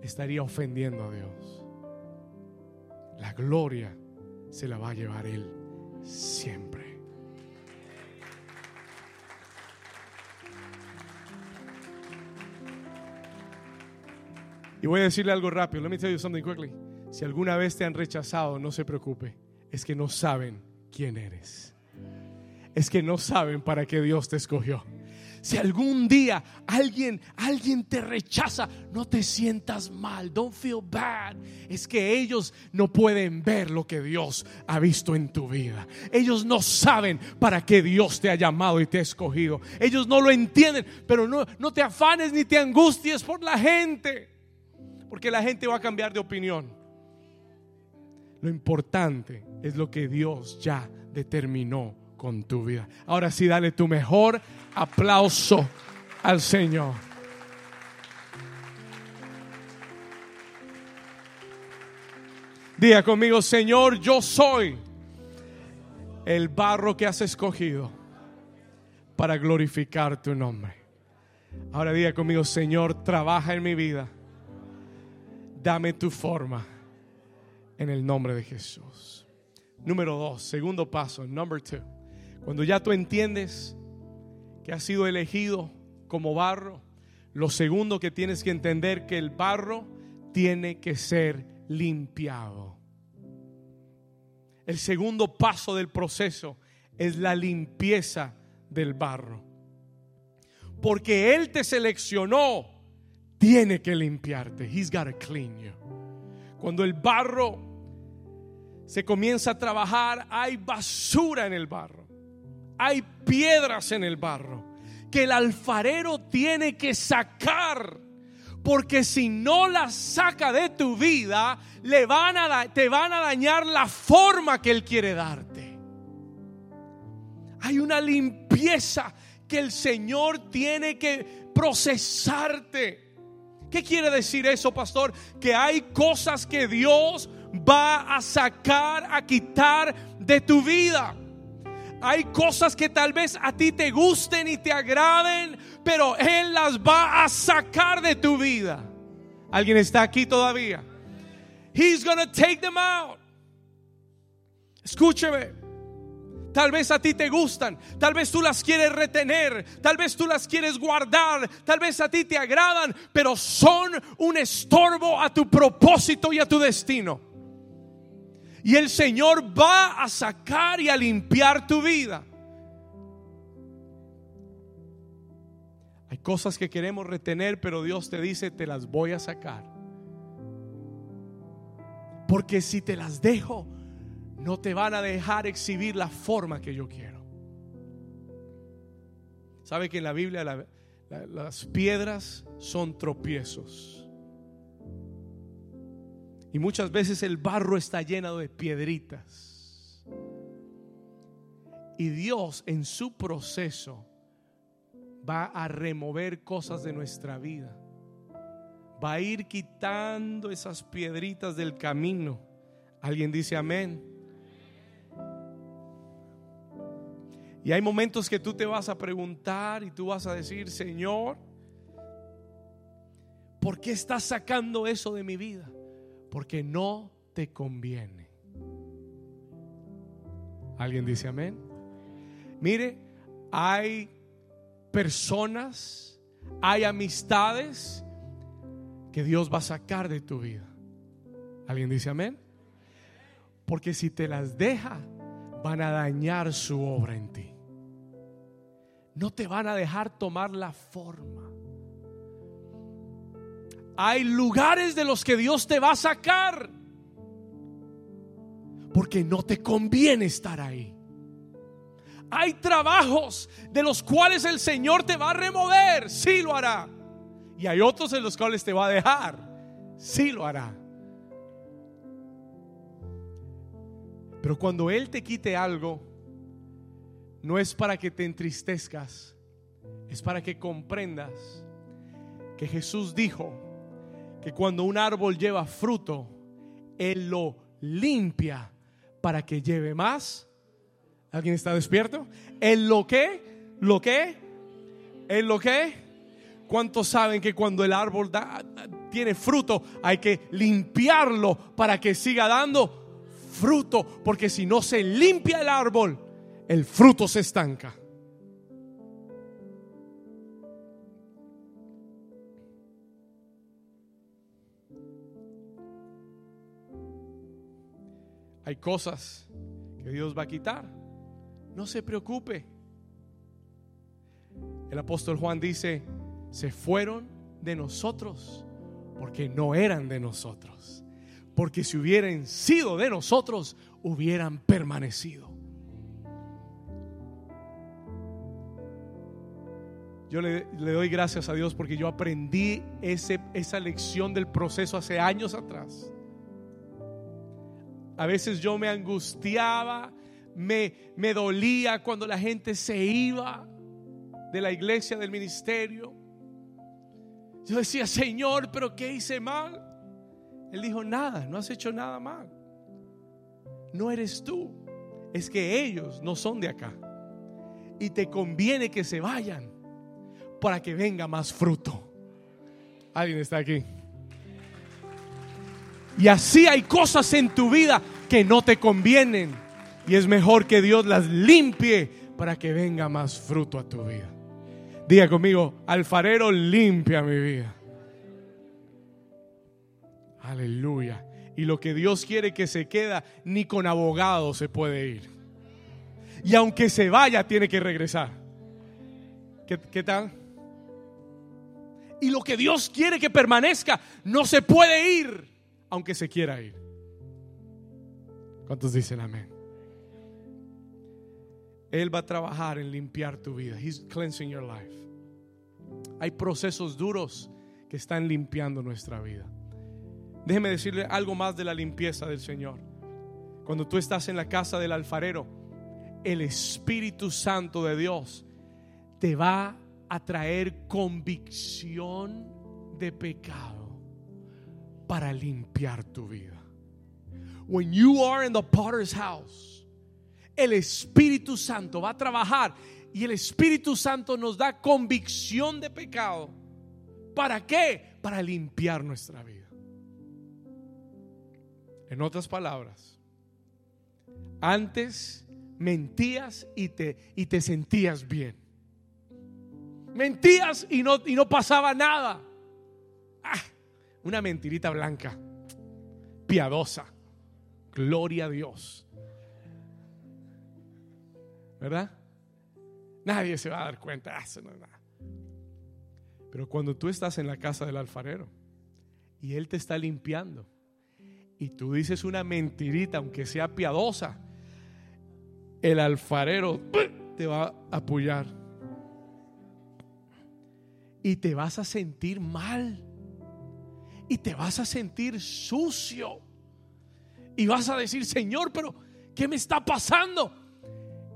Estaría ofendiendo a Dios. La gloria se la va a llevar Él siempre. Y voy a decirle algo rápido. Let me tell you something quickly. Si alguna vez te han rechazado, no se preocupe. Es que no saben quién eres. Es que no saben para qué Dios te escogió. Si algún día alguien, alguien te rechaza, no te sientas mal. Don't feel bad. Es que ellos no pueden ver lo que Dios ha visto en tu vida. Ellos no saben para qué Dios te ha llamado y te ha escogido. Ellos no lo entienden, pero no, no te afanes ni te angusties por la gente porque la gente va a cambiar de opinión. Lo importante es lo que Dios ya determinó con tu vida. Ahora sí, dale tu mejor aplauso al Señor. Diga conmigo, Señor, yo soy el barro que has escogido para glorificar tu nombre. Ahora diga conmigo, Señor, trabaja en mi vida dame tu forma en el nombre de Jesús. Número dos, segundo paso, number two. Cuando ya tú entiendes que has sido elegido como barro, lo segundo que tienes que entender que el barro tiene que ser limpiado. El segundo paso del proceso es la limpieza del barro. Porque Él te seleccionó tiene que limpiarte. He's got to clean you. Cuando el barro se comienza a trabajar, hay basura en el barro. Hay piedras en el barro que el alfarero tiene que sacar Porque si no la saca de tu vida, le van a, te van a dañar la forma que Él quiere darte. Hay una limpieza que el Señor tiene que procesarte. ¿Qué quiere decir eso, pastor? Que hay cosas que Dios va a sacar, a quitar de tu vida. Hay cosas que tal vez a ti te gusten y te agraden, pero Él las va a sacar de tu vida. ¿Alguien está aquí todavía? He's gonna take them out. Escúcheme. Tal vez a ti te gustan, tal vez tú las quieres retener, tal vez tú las quieres guardar, tal vez a ti te agradan, pero son un estorbo a tu propósito y a tu destino. Y el Señor va a sacar y a limpiar tu vida. Hay cosas que queremos retener, pero Dios te dice, te las voy a sacar. Porque si te las dejo, no te van a dejar exhibir la forma que yo quiero. ¿Sabe que en la Biblia las piedras son tropiezos? Y muchas veces el barro está lleno de piedritas. Y Dios en su proceso va a remover cosas de nuestra vida. Va a ir quitando esas piedritas del camino. ¿Alguien dice amén? Y hay momentos que tú te vas a preguntar y tú vas a decir, Señor, ¿por qué estás sacando eso de mi vida? Porque no te conviene. ¿Alguien dice amén? Mire, hay personas, hay amistades que Dios va a sacar de tu vida. ¿Alguien dice amén? Porque si te las deja, van a dañar su obra en ti. No te van a dejar tomar la forma. Hay lugares de los que Dios te va a sacar. Porque no te conviene estar ahí. Hay trabajos de los cuales el Señor te va a remover. Sí lo hará. Y hay otros en los cuales te va a dejar. Sí lo hará. Pero cuando Él te quite algo, no es para que te entristezcas, es para que comprendas que Jesús dijo, que cuando un árbol lleva fruto, Él lo limpia para que lleve más. ¿Alguien está despierto? ¿En lo que? ¿Lo que? ¿En lo que? ¿Cuántos saben que cuando el árbol tiene fruto hay que limpiarlo para que siga dando fruto? Porque si no se limpia el árbol, el fruto se estanca. Hay cosas que Dios va a quitar. No se preocupe. El apóstol Juan dice, se fueron de nosotros porque no eran de nosotros. Porque si hubieran sido de nosotros, hubieran permanecido. Yo le, doy gracias a Dios porque yo aprendí ese, esa lección del proceso hace años atrás. A veces yo me angustiaba, me, me dolía cuando la gente se iba de la iglesia, del ministerio. Yo decía, Señor, pero ¿qué hice mal? Él dijo, nada, no has hecho nada mal. No eres tú, es que ellos no son de acá. Y te conviene que se vayan para que venga más fruto. ¿Alguien está aquí? Y así hay cosas en tu vida que no te convienen. Y es mejor que Dios las limpie para que venga más fruto a tu vida. Diga conmigo, alfarero limpia mi vida. Aleluya. Y lo que Dios quiere que se queda, ni con abogado se puede ir. Y aunque se vaya, tiene que regresar. ¿Qué, qué tal? Y lo que Dios quiere que permanezca, no se puede ir aunque se quiera ir. ¿Cuántos dicen amén? Él va a trabajar en limpiar tu vida. He's cleansing your life. Hay procesos duros que están limpiando nuestra vida. Déjeme decirle algo más de la limpieza del Señor. Cuando tú estás en la casa del alfarero, el Espíritu Santo de Dios te va a traer convicción de pecado para limpiar tu vida. When you are in the potter's house, el Espíritu Santo va a trabajar y el Espíritu Santo nos da convicción de pecado. ¿Para qué? Para limpiar nuestra vida. En otras palabras, antes mentías y te, y te sentías bien. Mentías y no, y no pasaba nada. Ah, una mentirita blanca, piadosa. Gloria a Dios. ¿Verdad? Nadie se va a dar cuenta. Ah, Pero cuando tú estás en la casa del alfarero y él te está limpiando y tú dices una mentirita, aunque sea piadosa, el alfarero te va a apoyar y te vas a sentir mal y te vas a sentir sucio y vas a decir, Señor, pero ¿qué me está pasando?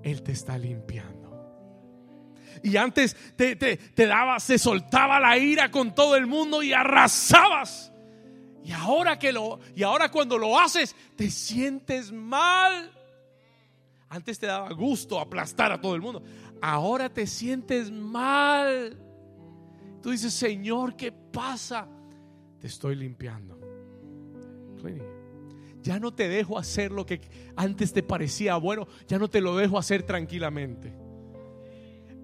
Él te está limpiando. Y antes te, te, te daba, se soltaba la ira con todo el mundo y arrasabas. Y ahora que lo, y ahora cuando lo haces, te sientes mal. Antes te daba gusto aplastar a todo el mundo. Ahora te sientes mal. Tú dices, Señor, ¿qué pasa? Te estoy limpiando. Ya no te dejo hacer lo que antes te parecía bueno. Ya no te lo dejo hacer tranquilamente.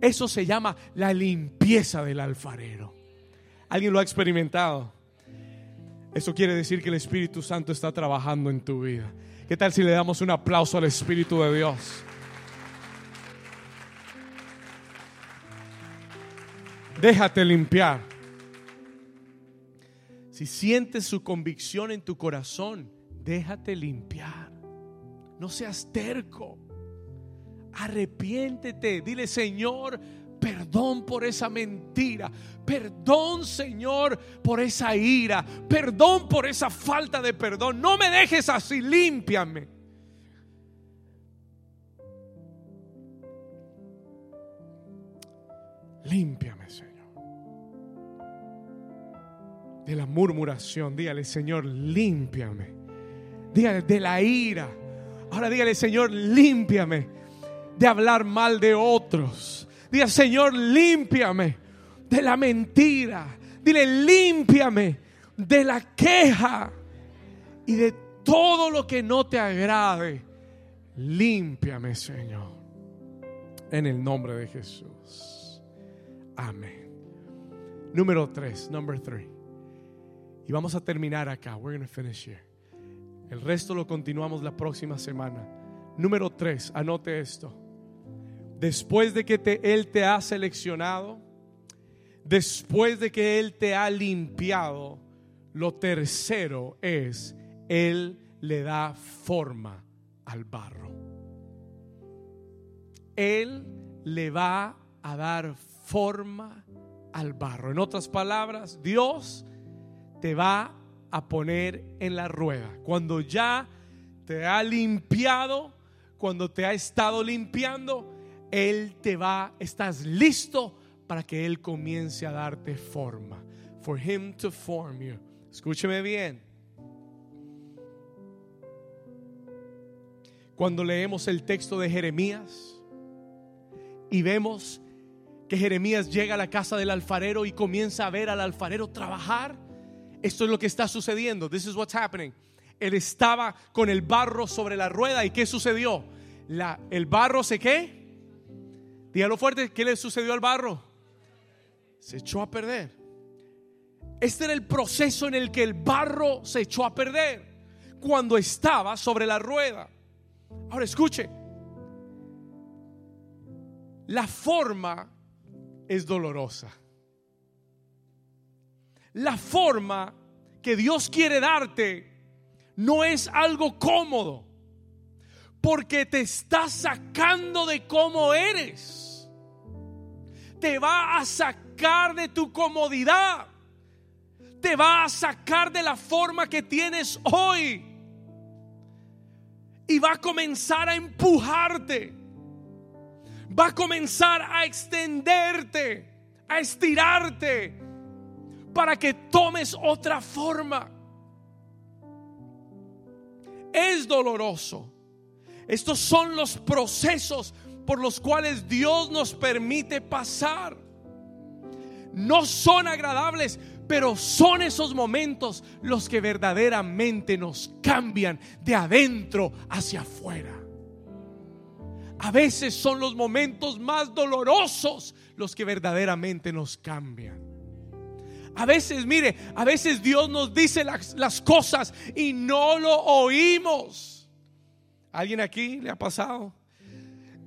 Eso se llama la limpieza del alfarero. ¿Alguien lo ha experimentado? Eso quiere decir que el Espíritu Santo está trabajando en tu vida. ¿Qué tal si le damos un aplauso al Espíritu de Dios? Déjate limpiar. Si sientes su convicción en tu corazón, déjate limpiar. No seas terco. Arrepiéntete. Dile, Señor, Perdón por esa mentira. Perdón, Señor, por esa ira. Perdón por esa falta de perdón. No me dejes así, límpiame. Límpiame, Señor. De la murmuración, dígale, Señor, límpiame. Dígale, de la ira. Ahora dígale, Señor, límpiame de hablar mal de otros Diga, Señor, límpiame de la mentira. Dile, límpiame de la queja y de todo lo que no te agrade. Límpiame, Señor. En el nombre de Jesús. Amén. Número tres, number three. Y vamos a terminar acá. We're going to finish here. El resto lo continuamos la próxima semana. Número tres, anote esto después de que Él te ha seleccionado, después de que Él te ha limpiado, lo tercero es, Él le da forma al barro. Él le va a dar forma al barro. En otras palabras, Dios te va a poner en la rueda. Cuando ya te ha limpiado, cuando te ha estado limpiando, él te va, estás listo para que Él comience a darte forma. For Him to form you. Escúcheme bien. Cuando leemos el texto de Jeremías y vemos que Jeremías llega a la casa del alfarero y comienza a ver al alfarero trabajar, esto es lo que está sucediendo. This is what's happening. Él estaba con el barro sobre la rueda y ¿qué sucedió? La, el barro se qué? Dígalo fuerte, ¿qué le sucedió al barro? Se echó a perder. Este era el proceso en el que el barro se echó a perder cuando estaba sobre la rueda. Ahora escuche, la forma es dolorosa. La forma que Dios quiere darte no es algo cómodo porque te está sacando de cómo eres. Te va a sacar de tu comodidad. te va a sacar de la forma que tienes hoy. Y va a comenzar a empujarte. Va a comenzar a extenderte, a estirarte, para que tomes otra forma. Es doloroso. Estos son los procesos por los cuales Dios nos permite pasar. No son agradables, pero son esos momentos los que verdaderamente nos cambian de adentro hacia afuera. A veces son los momentos más dolorosos los que verdaderamente nos cambian. A veces, mire, a veces Dios nos dice las, las cosas y no lo oímos. ¿Alguien aquí le ha pasado?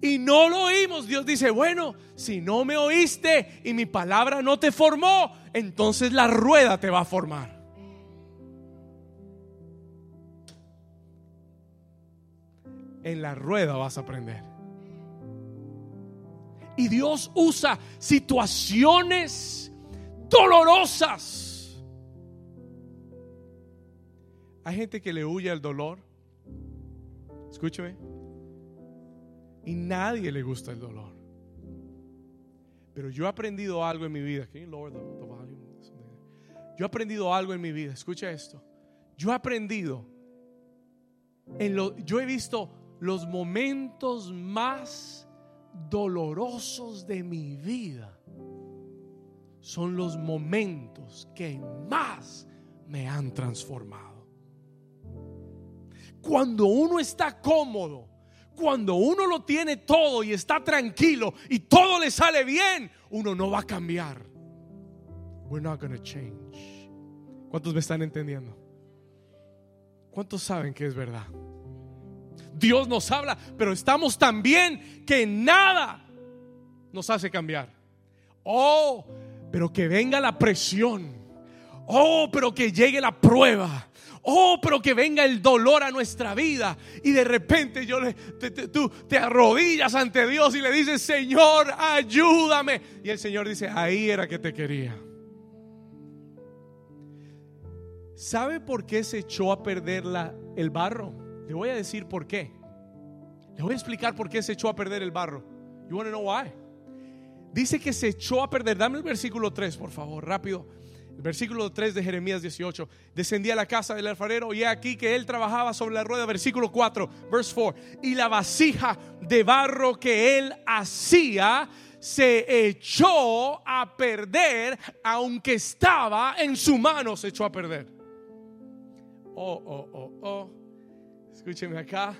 Y no lo oímos. Dios dice, bueno, si no me oíste y mi palabra no te formó, entonces la rueda te va a formar. En la rueda vas a aprender. Y Dios usa situaciones dolorosas. Hay gente que le huye al dolor. Escúcheme. Y nadie le gusta el dolor. Pero yo he aprendido algo en mi vida. Yo he aprendido algo en mi vida. Escucha esto. Yo he aprendido. En lo, yo he visto los momentos más dolorosos de mi vida. Son los momentos que más me han transformado. Cuando uno está cómodo, cuando uno lo tiene todo y está tranquilo y todo le sale bien, uno no va a cambiar. We're not going to change. ¿Cuántos me están entendiendo? ¿Cuántos saben que es verdad? Dios nos habla, pero estamos tan bien que nada nos hace cambiar. Oh, pero que venga la presión. Oh, pero que llegue la prueba. Oh, pero que venga el dolor a nuestra vida. Y de repente yo le, tú te arrodillas ante Dios y le dices, Señor, ayúdame. Y el Señor dice, ahí era que te quería. ¿Sabe por qué se echó a perder la, el barro? Le voy a decir por qué. Le voy a explicar por qué se echó a perder el barro. You want to know why? Dice que se echó a perder. Dame el versículo 3, por favor, rápido versículo 3 de Jeremías 18. Descendía a la casa del alfarero y aquí que él trabajaba sobre la rueda. Versículo 4, verse 4. Y la vasija de barro que él hacía se echó a perder, aunque estaba en su mano, se echó a perder. Oh, oh, oh, oh. Escúcheme acá.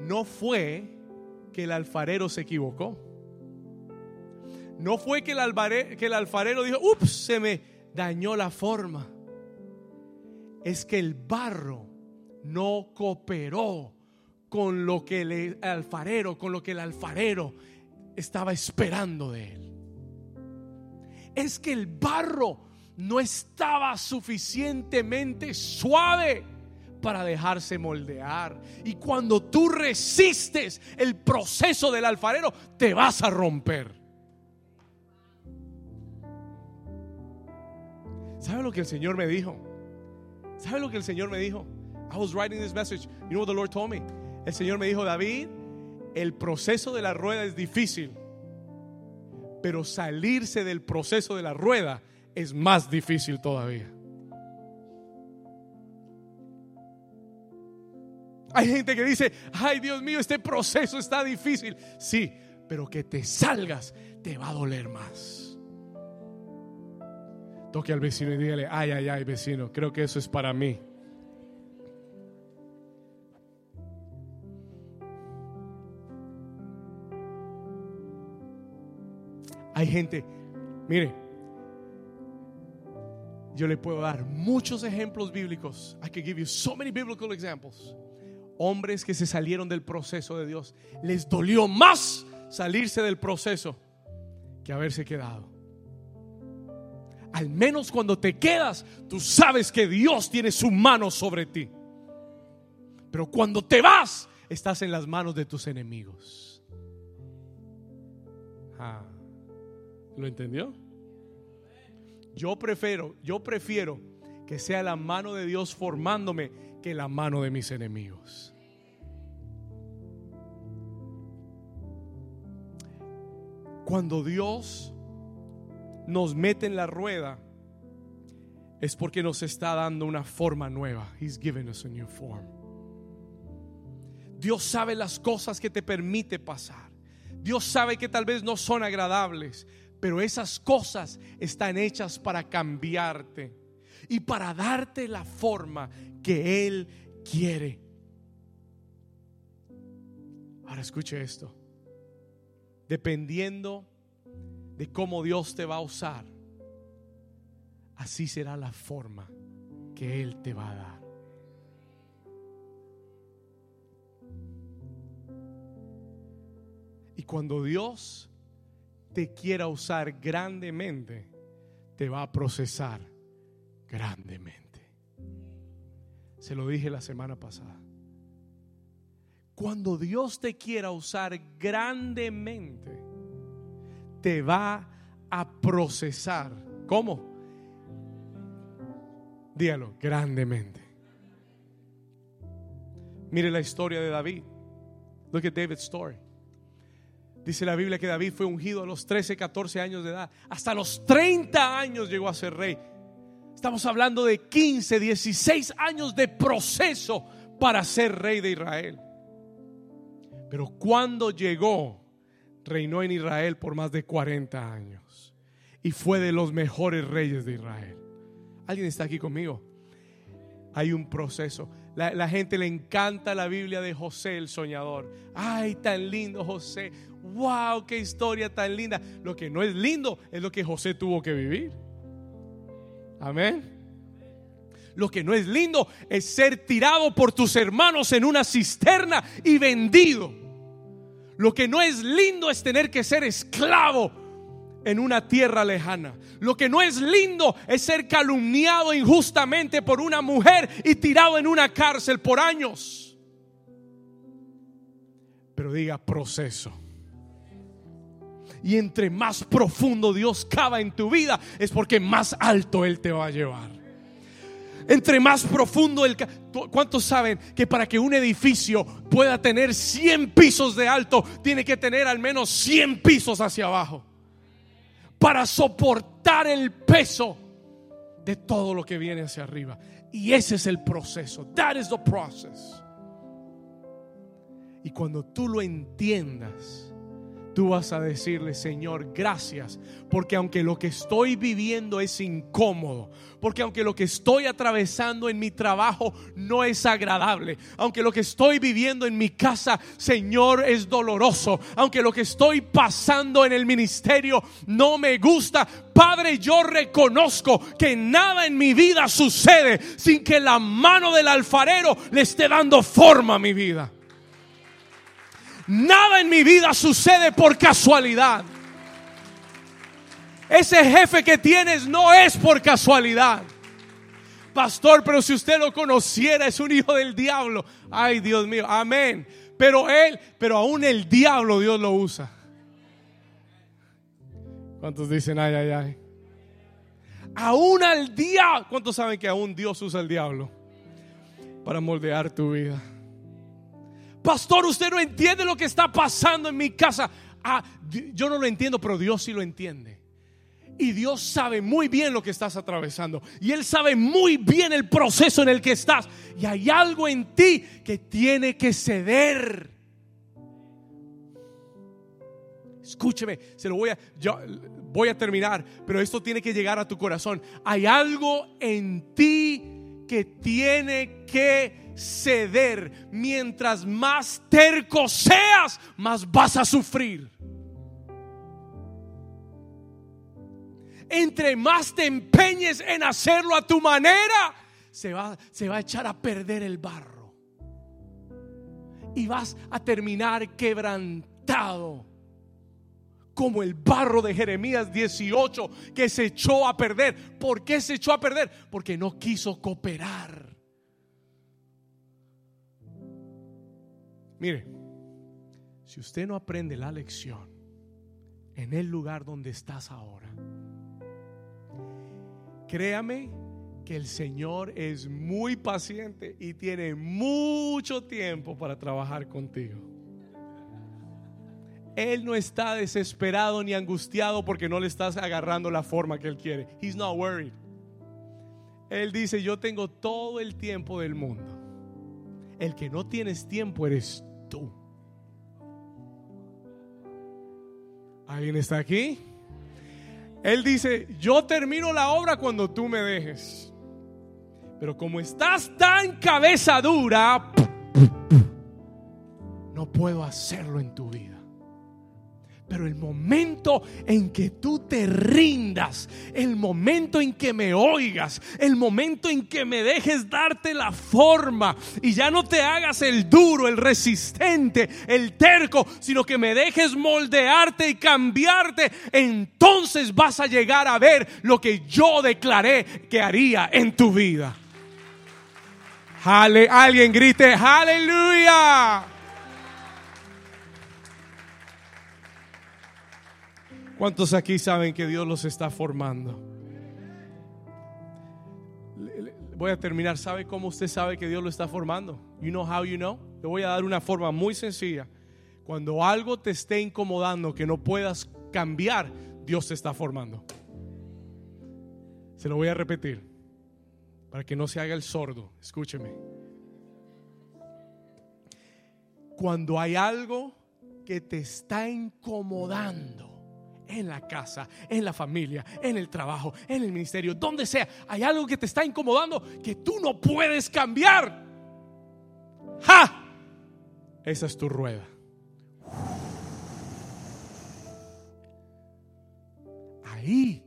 No fue que el alfarero se equivocó. No fue que el, alfarero dijo, ups, se me dañó la forma. Es que el barro no cooperó con lo que el alfarero, con lo que el alfarero estaba esperando de él. Es que el barro no estaba suficientemente suave para dejarse moldear. Y cuando tú resistes el proceso del alfarero, te vas a romper. ¿Sabe lo que el Señor me dijo? ¿Sabe lo que el Señor me dijo? I was writing this message. You know what the Lord told me? El Señor me dijo, David, el proceso de la rueda es difícil, pero salirse del proceso de la rueda es más difícil todavía. Hay gente que dice, ay Dios mío, este proceso está difícil. Sí, pero que te salgas te va a doler más. Toque al vecino y dígale, ay, ay, ay, vecino, creo que eso es para mí. Hay gente, mire, yo le puedo dar muchos ejemplos bíblicos. I can give you so many biblical examples. Hombres que se salieron del proceso de Dios. Les dolió más salirse del proceso que haberse quedado al menos cuando te quedas, tú sabes que Dios tiene su mano sobre ti. Pero cuando te vas, estás en las manos de tus enemigos. Ah, ¿Lo entendió? Yo prefiero, yo prefiero que sea la mano de Dios formándome que la mano de mis enemigos. Cuando Dios nos mete en la rueda, es porque nos está dando una forma nueva. He's given us a new form. Dios sabe las cosas que te permite pasar. Dios sabe que tal vez no son agradables, pero esas cosas están hechas para cambiarte y para darte la forma que Él quiere. Ahora escuche esto. Dependiendo de cómo Dios te va a usar, así será la forma que Él te va a dar. Y cuando Dios te quiera usar grandemente, te va a procesar grandemente. Se lo dije la semana pasada. Cuando Dios te quiera usar grandemente, te va a procesar. ¿Cómo? Dígalo, grandemente. Mire la historia de David. Look at David's story. Dice la Biblia que David fue ungido a los 13, 14 años de edad. Hasta los 30 años llegó a ser rey. Estamos hablando de 15, 16 años de proceso para ser rey de Israel. Pero cuando llegó, reinó en Israel por más de 40 años. Y fue de los mejores reyes de Israel. ¿Alguien está aquí conmigo? Hay un proceso. La, gente le encanta la Biblia de José el soñador. Ay, tan lindo José. Wow, qué historia tan linda. Lo que no es lindo es lo que José tuvo que vivir. Amén. Lo que no es lindo es ser tirado por tus hermanos en una cisterna y vendido. Lo que no es lindo es tener que ser esclavo en una tierra lejana. Lo que no es lindo es ser calumniado injustamente por una mujer y tirado en una cárcel por años. Pero diga proceso. Y entre más profundo Dios cava en tu vida, es porque más alto Él te va a llevar. Entre más profundo el... ¿Cuántos saben que para que un edificio pueda tener 100 pisos de alto, tiene que tener al menos 100 pisos hacia abajo? Para soportar el peso de todo lo que viene hacia arriba. Y ese es el proceso. That is the process. Y cuando tú lo entiendas, tú vas a decirle, Señor, gracias, porque aunque lo que estoy viviendo es incómodo, porque aunque lo que estoy atravesando en mi trabajo no es agradable, aunque lo que estoy viviendo en mi casa, Señor, es doloroso, aunque lo que estoy pasando en el ministerio no me gusta, Padre, yo reconozco que nada en mi vida sucede sin que la mano del alfarero le esté dando forma a mi vida. Nada en mi vida sucede por casualidad. Ese jefe que tienes no es por casualidad. Pastor, pero si usted lo conociera, es un hijo del diablo. Ay, Dios mío, amén. Pero él, pero aún el diablo Dios lo usa. ¿Cuántos dicen ay, ay, ay? Aún al diablo. ¿Cuántos saben que aún Dios usa el diablo para moldear tu vida? Pastor, usted no entiende lo que está pasando en mi casa. Ah, yo no lo entiendo, pero Dios sí lo entiende. Y Dios sabe muy bien lo que estás atravesando. Y Él sabe muy bien el proceso en el que estás. Y hay algo en ti que tiene que ceder. Escúcheme, se lo voy a, yo voy a terminar, pero esto tiene que llegar a tu corazón. Hay algo en ti que tiene que ceder. Mientras más terco seas, más vas a sufrir. Entre más te empeñes en hacerlo a tu manera, se va, se va a echar a perder el barro. Y vas a terminar quebrantado como el barro de Jeremías 18 que se echó a perder. ¿Por qué se echó a perder? Porque no quiso cooperar. Mire, si usted no aprende la lección en el lugar donde estás ahora, créame que el Señor es muy paciente y tiene mucho tiempo para trabajar contigo. Él no está desesperado ni angustiado porque no le estás agarrando la forma que Él quiere. He's not worried. Él dice, yo tengo todo el tiempo del mundo. El que no tienes tiempo eres tú. ¿Alguien está aquí? Él dice, yo termino la obra cuando tú me dejes. Pero como estás tan cabeza dura, no puedo hacerlo en tu vida. Pero el momento en que tú te rindas, el momento en que me oigas, el momento en que me dejes darte la forma y ya no te hagas el duro, el resistente, el terco, sino que me dejes moldearte y cambiarte, entonces vas a llegar a ver lo que yo declaré que haría en tu vida. alguien grite, aleluya. ¿Cuántos aquí saben que Dios los está formando? Voy a terminar. ¿Sabe cómo usted sabe que Dios lo está formando? You know how you know? Le voy a dar una forma muy sencilla. Cuando algo te esté incomodando que no puedas cambiar, Dios te está formando. Se lo voy a repetir para que no se haga el sordo. Escúcheme. Cuando hay algo que te está incomodando, en la casa, en la familia, en el trabajo, en el ministerio, donde sea, hay algo que te está incomodando que tú no puedes cambiar. ¡Ja! Esa es tu rueda. Ahí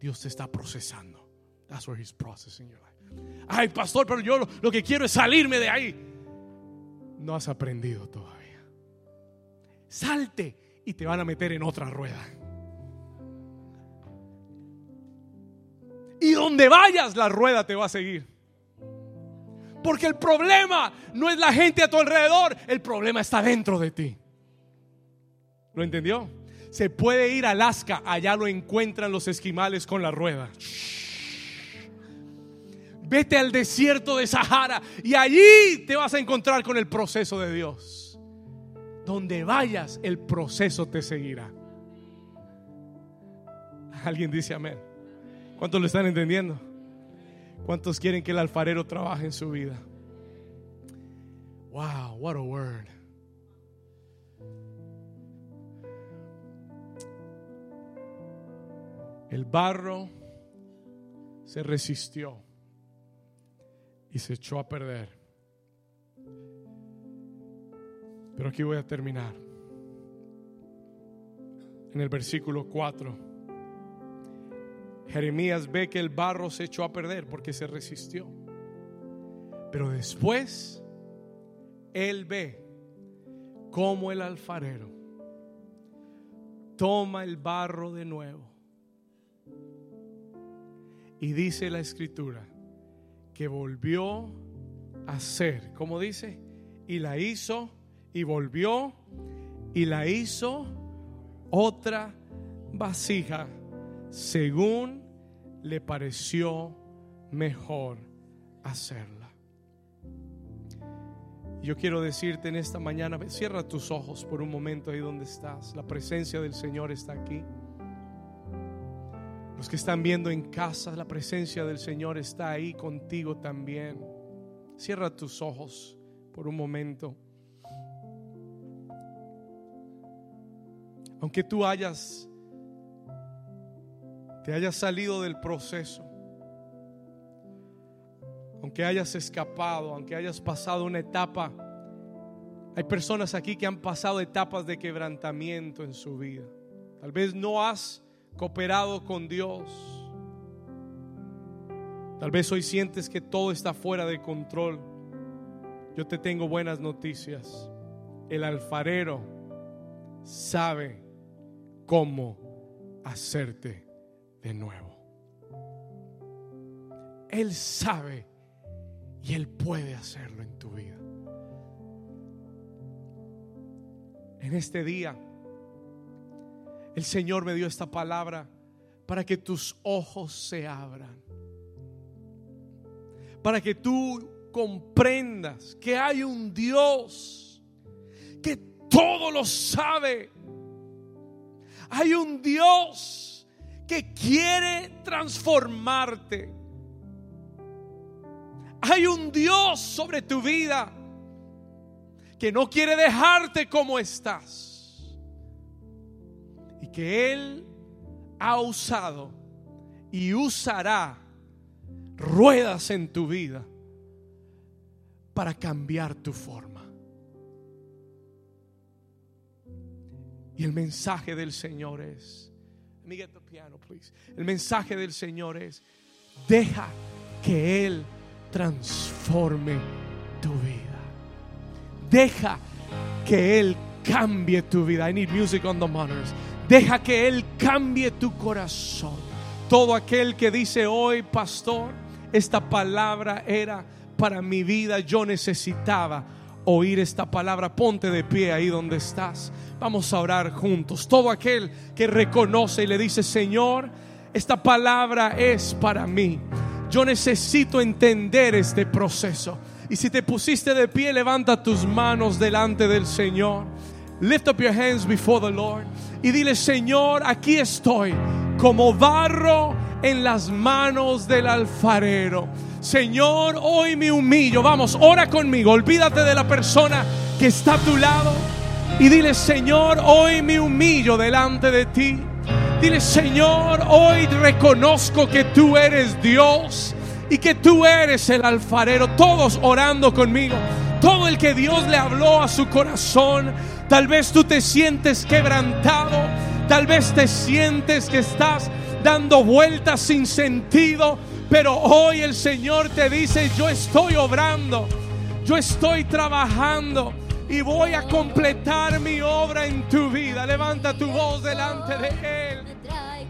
Dios te está procesando. That's where he's processing your life. Ay, pastor, pero yo lo, lo que quiero es salirme de ahí. No has aprendido todavía. Salte y te van a meter en otra rueda. Y donde vayas, la rueda te va a seguir. Porque el problema no es la gente a tu alrededor, el problema está dentro de ti. ¿Lo entendió? Se puede ir a Alaska, allá lo encuentran los esquimales con la rueda. Vete al desierto de Sahara y allí te vas a encontrar con el proceso de Dios. Donde vayas, el proceso te seguirá. Alguien dice amén. ¿Cuántos lo están entendiendo? ¿Cuántos quieren que el alfarero trabaje en su vida? Wow, what a word. El barro se resistió y se echó a perder. Pero aquí voy a terminar. En el versículo 4. Jeremías ve que el barro se echó a perder porque se resistió. Pero después él ve cómo el alfarero toma el barro de nuevo. Y dice la escritura que volvió a hacer, como dice, y la hizo y volvió y la hizo otra vasija según le pareció mejor hacerla. Yo quiero decirte en esta mañana, cierra tus ojos por un momento ahí donde estás. La presencia del Señor está aquí. Los que están viendo en casa, la presencia del Señor está ahí contigo también. Cierra tus ojos por un momento. Aunque tú hayas te hayas salido del proceso, aunque hayas escapado, aunque hayas pasado una etapa, hay personas aquí que han pasado etapas de quebrantamiento en su vida. Tal vez no has cooperado con Dios. Tal vez hoy sientes que todo está fuera de control. Yo te tengo buenas noticias. El alfarero sabe cómo hacerte de nuevo. Él sabe y Él puede hacerlo en tu vida. En este día, el Señor me dio esta palabra para que tus ojos se abran. Para que tú comprendas que hay un Dios que todo lo sabe. Hay un Dios que quiere transformarte. Hay un Dios sobre tu vida que no quiere dejarte como estás. Y que Él ha usado y usará ruedas en tu vida para cambiar tu forma. Y el mensaje del Señor es, piano, please. El mensaje del Señor es, deja que Él transforme tu vida. Deja que Él cambie tu vida. I need music on the monitors. Deja que Él cambie tu corazón. Todo aquel que dice hoy, pastor, esta palabra era para mi vida. Yo necesitaba oír esta palabra. Ponte de pie ahí donde estás. Vamos a orar juntos. Todo aquel que reconoce y le dice, Señor, esta palabra es para mí. Yo necesito entender este proceso. Y si te pusiste de pie, levanta tus manos delante del Señor. Lift up your hands before the Lord. Y dile, Señor, aquí estoy como barro en las manos del alfarero. Señor, hoy me humillo. Vamos, ora conmigo. Olvídate de la persona que está a tu lado. Y dile, Señor, hoy me humillo delante de ti. Dile, Señor, hoy reconozco que tú eres Dios y que tú eres el alfarero. Todos orando conmigo. Todo el que Dios le habló a su corazón. Tal vez tú te sientes quebrantado. Tal vez te sientes que estás dando vueltas sin sentido. Pero hoy el Señor te dice, yo estoy obrando. Yo estoy trabajando y voy a completar mi obra en tu vida. Levanta tu voz delante de Él.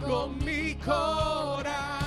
Con mi corazón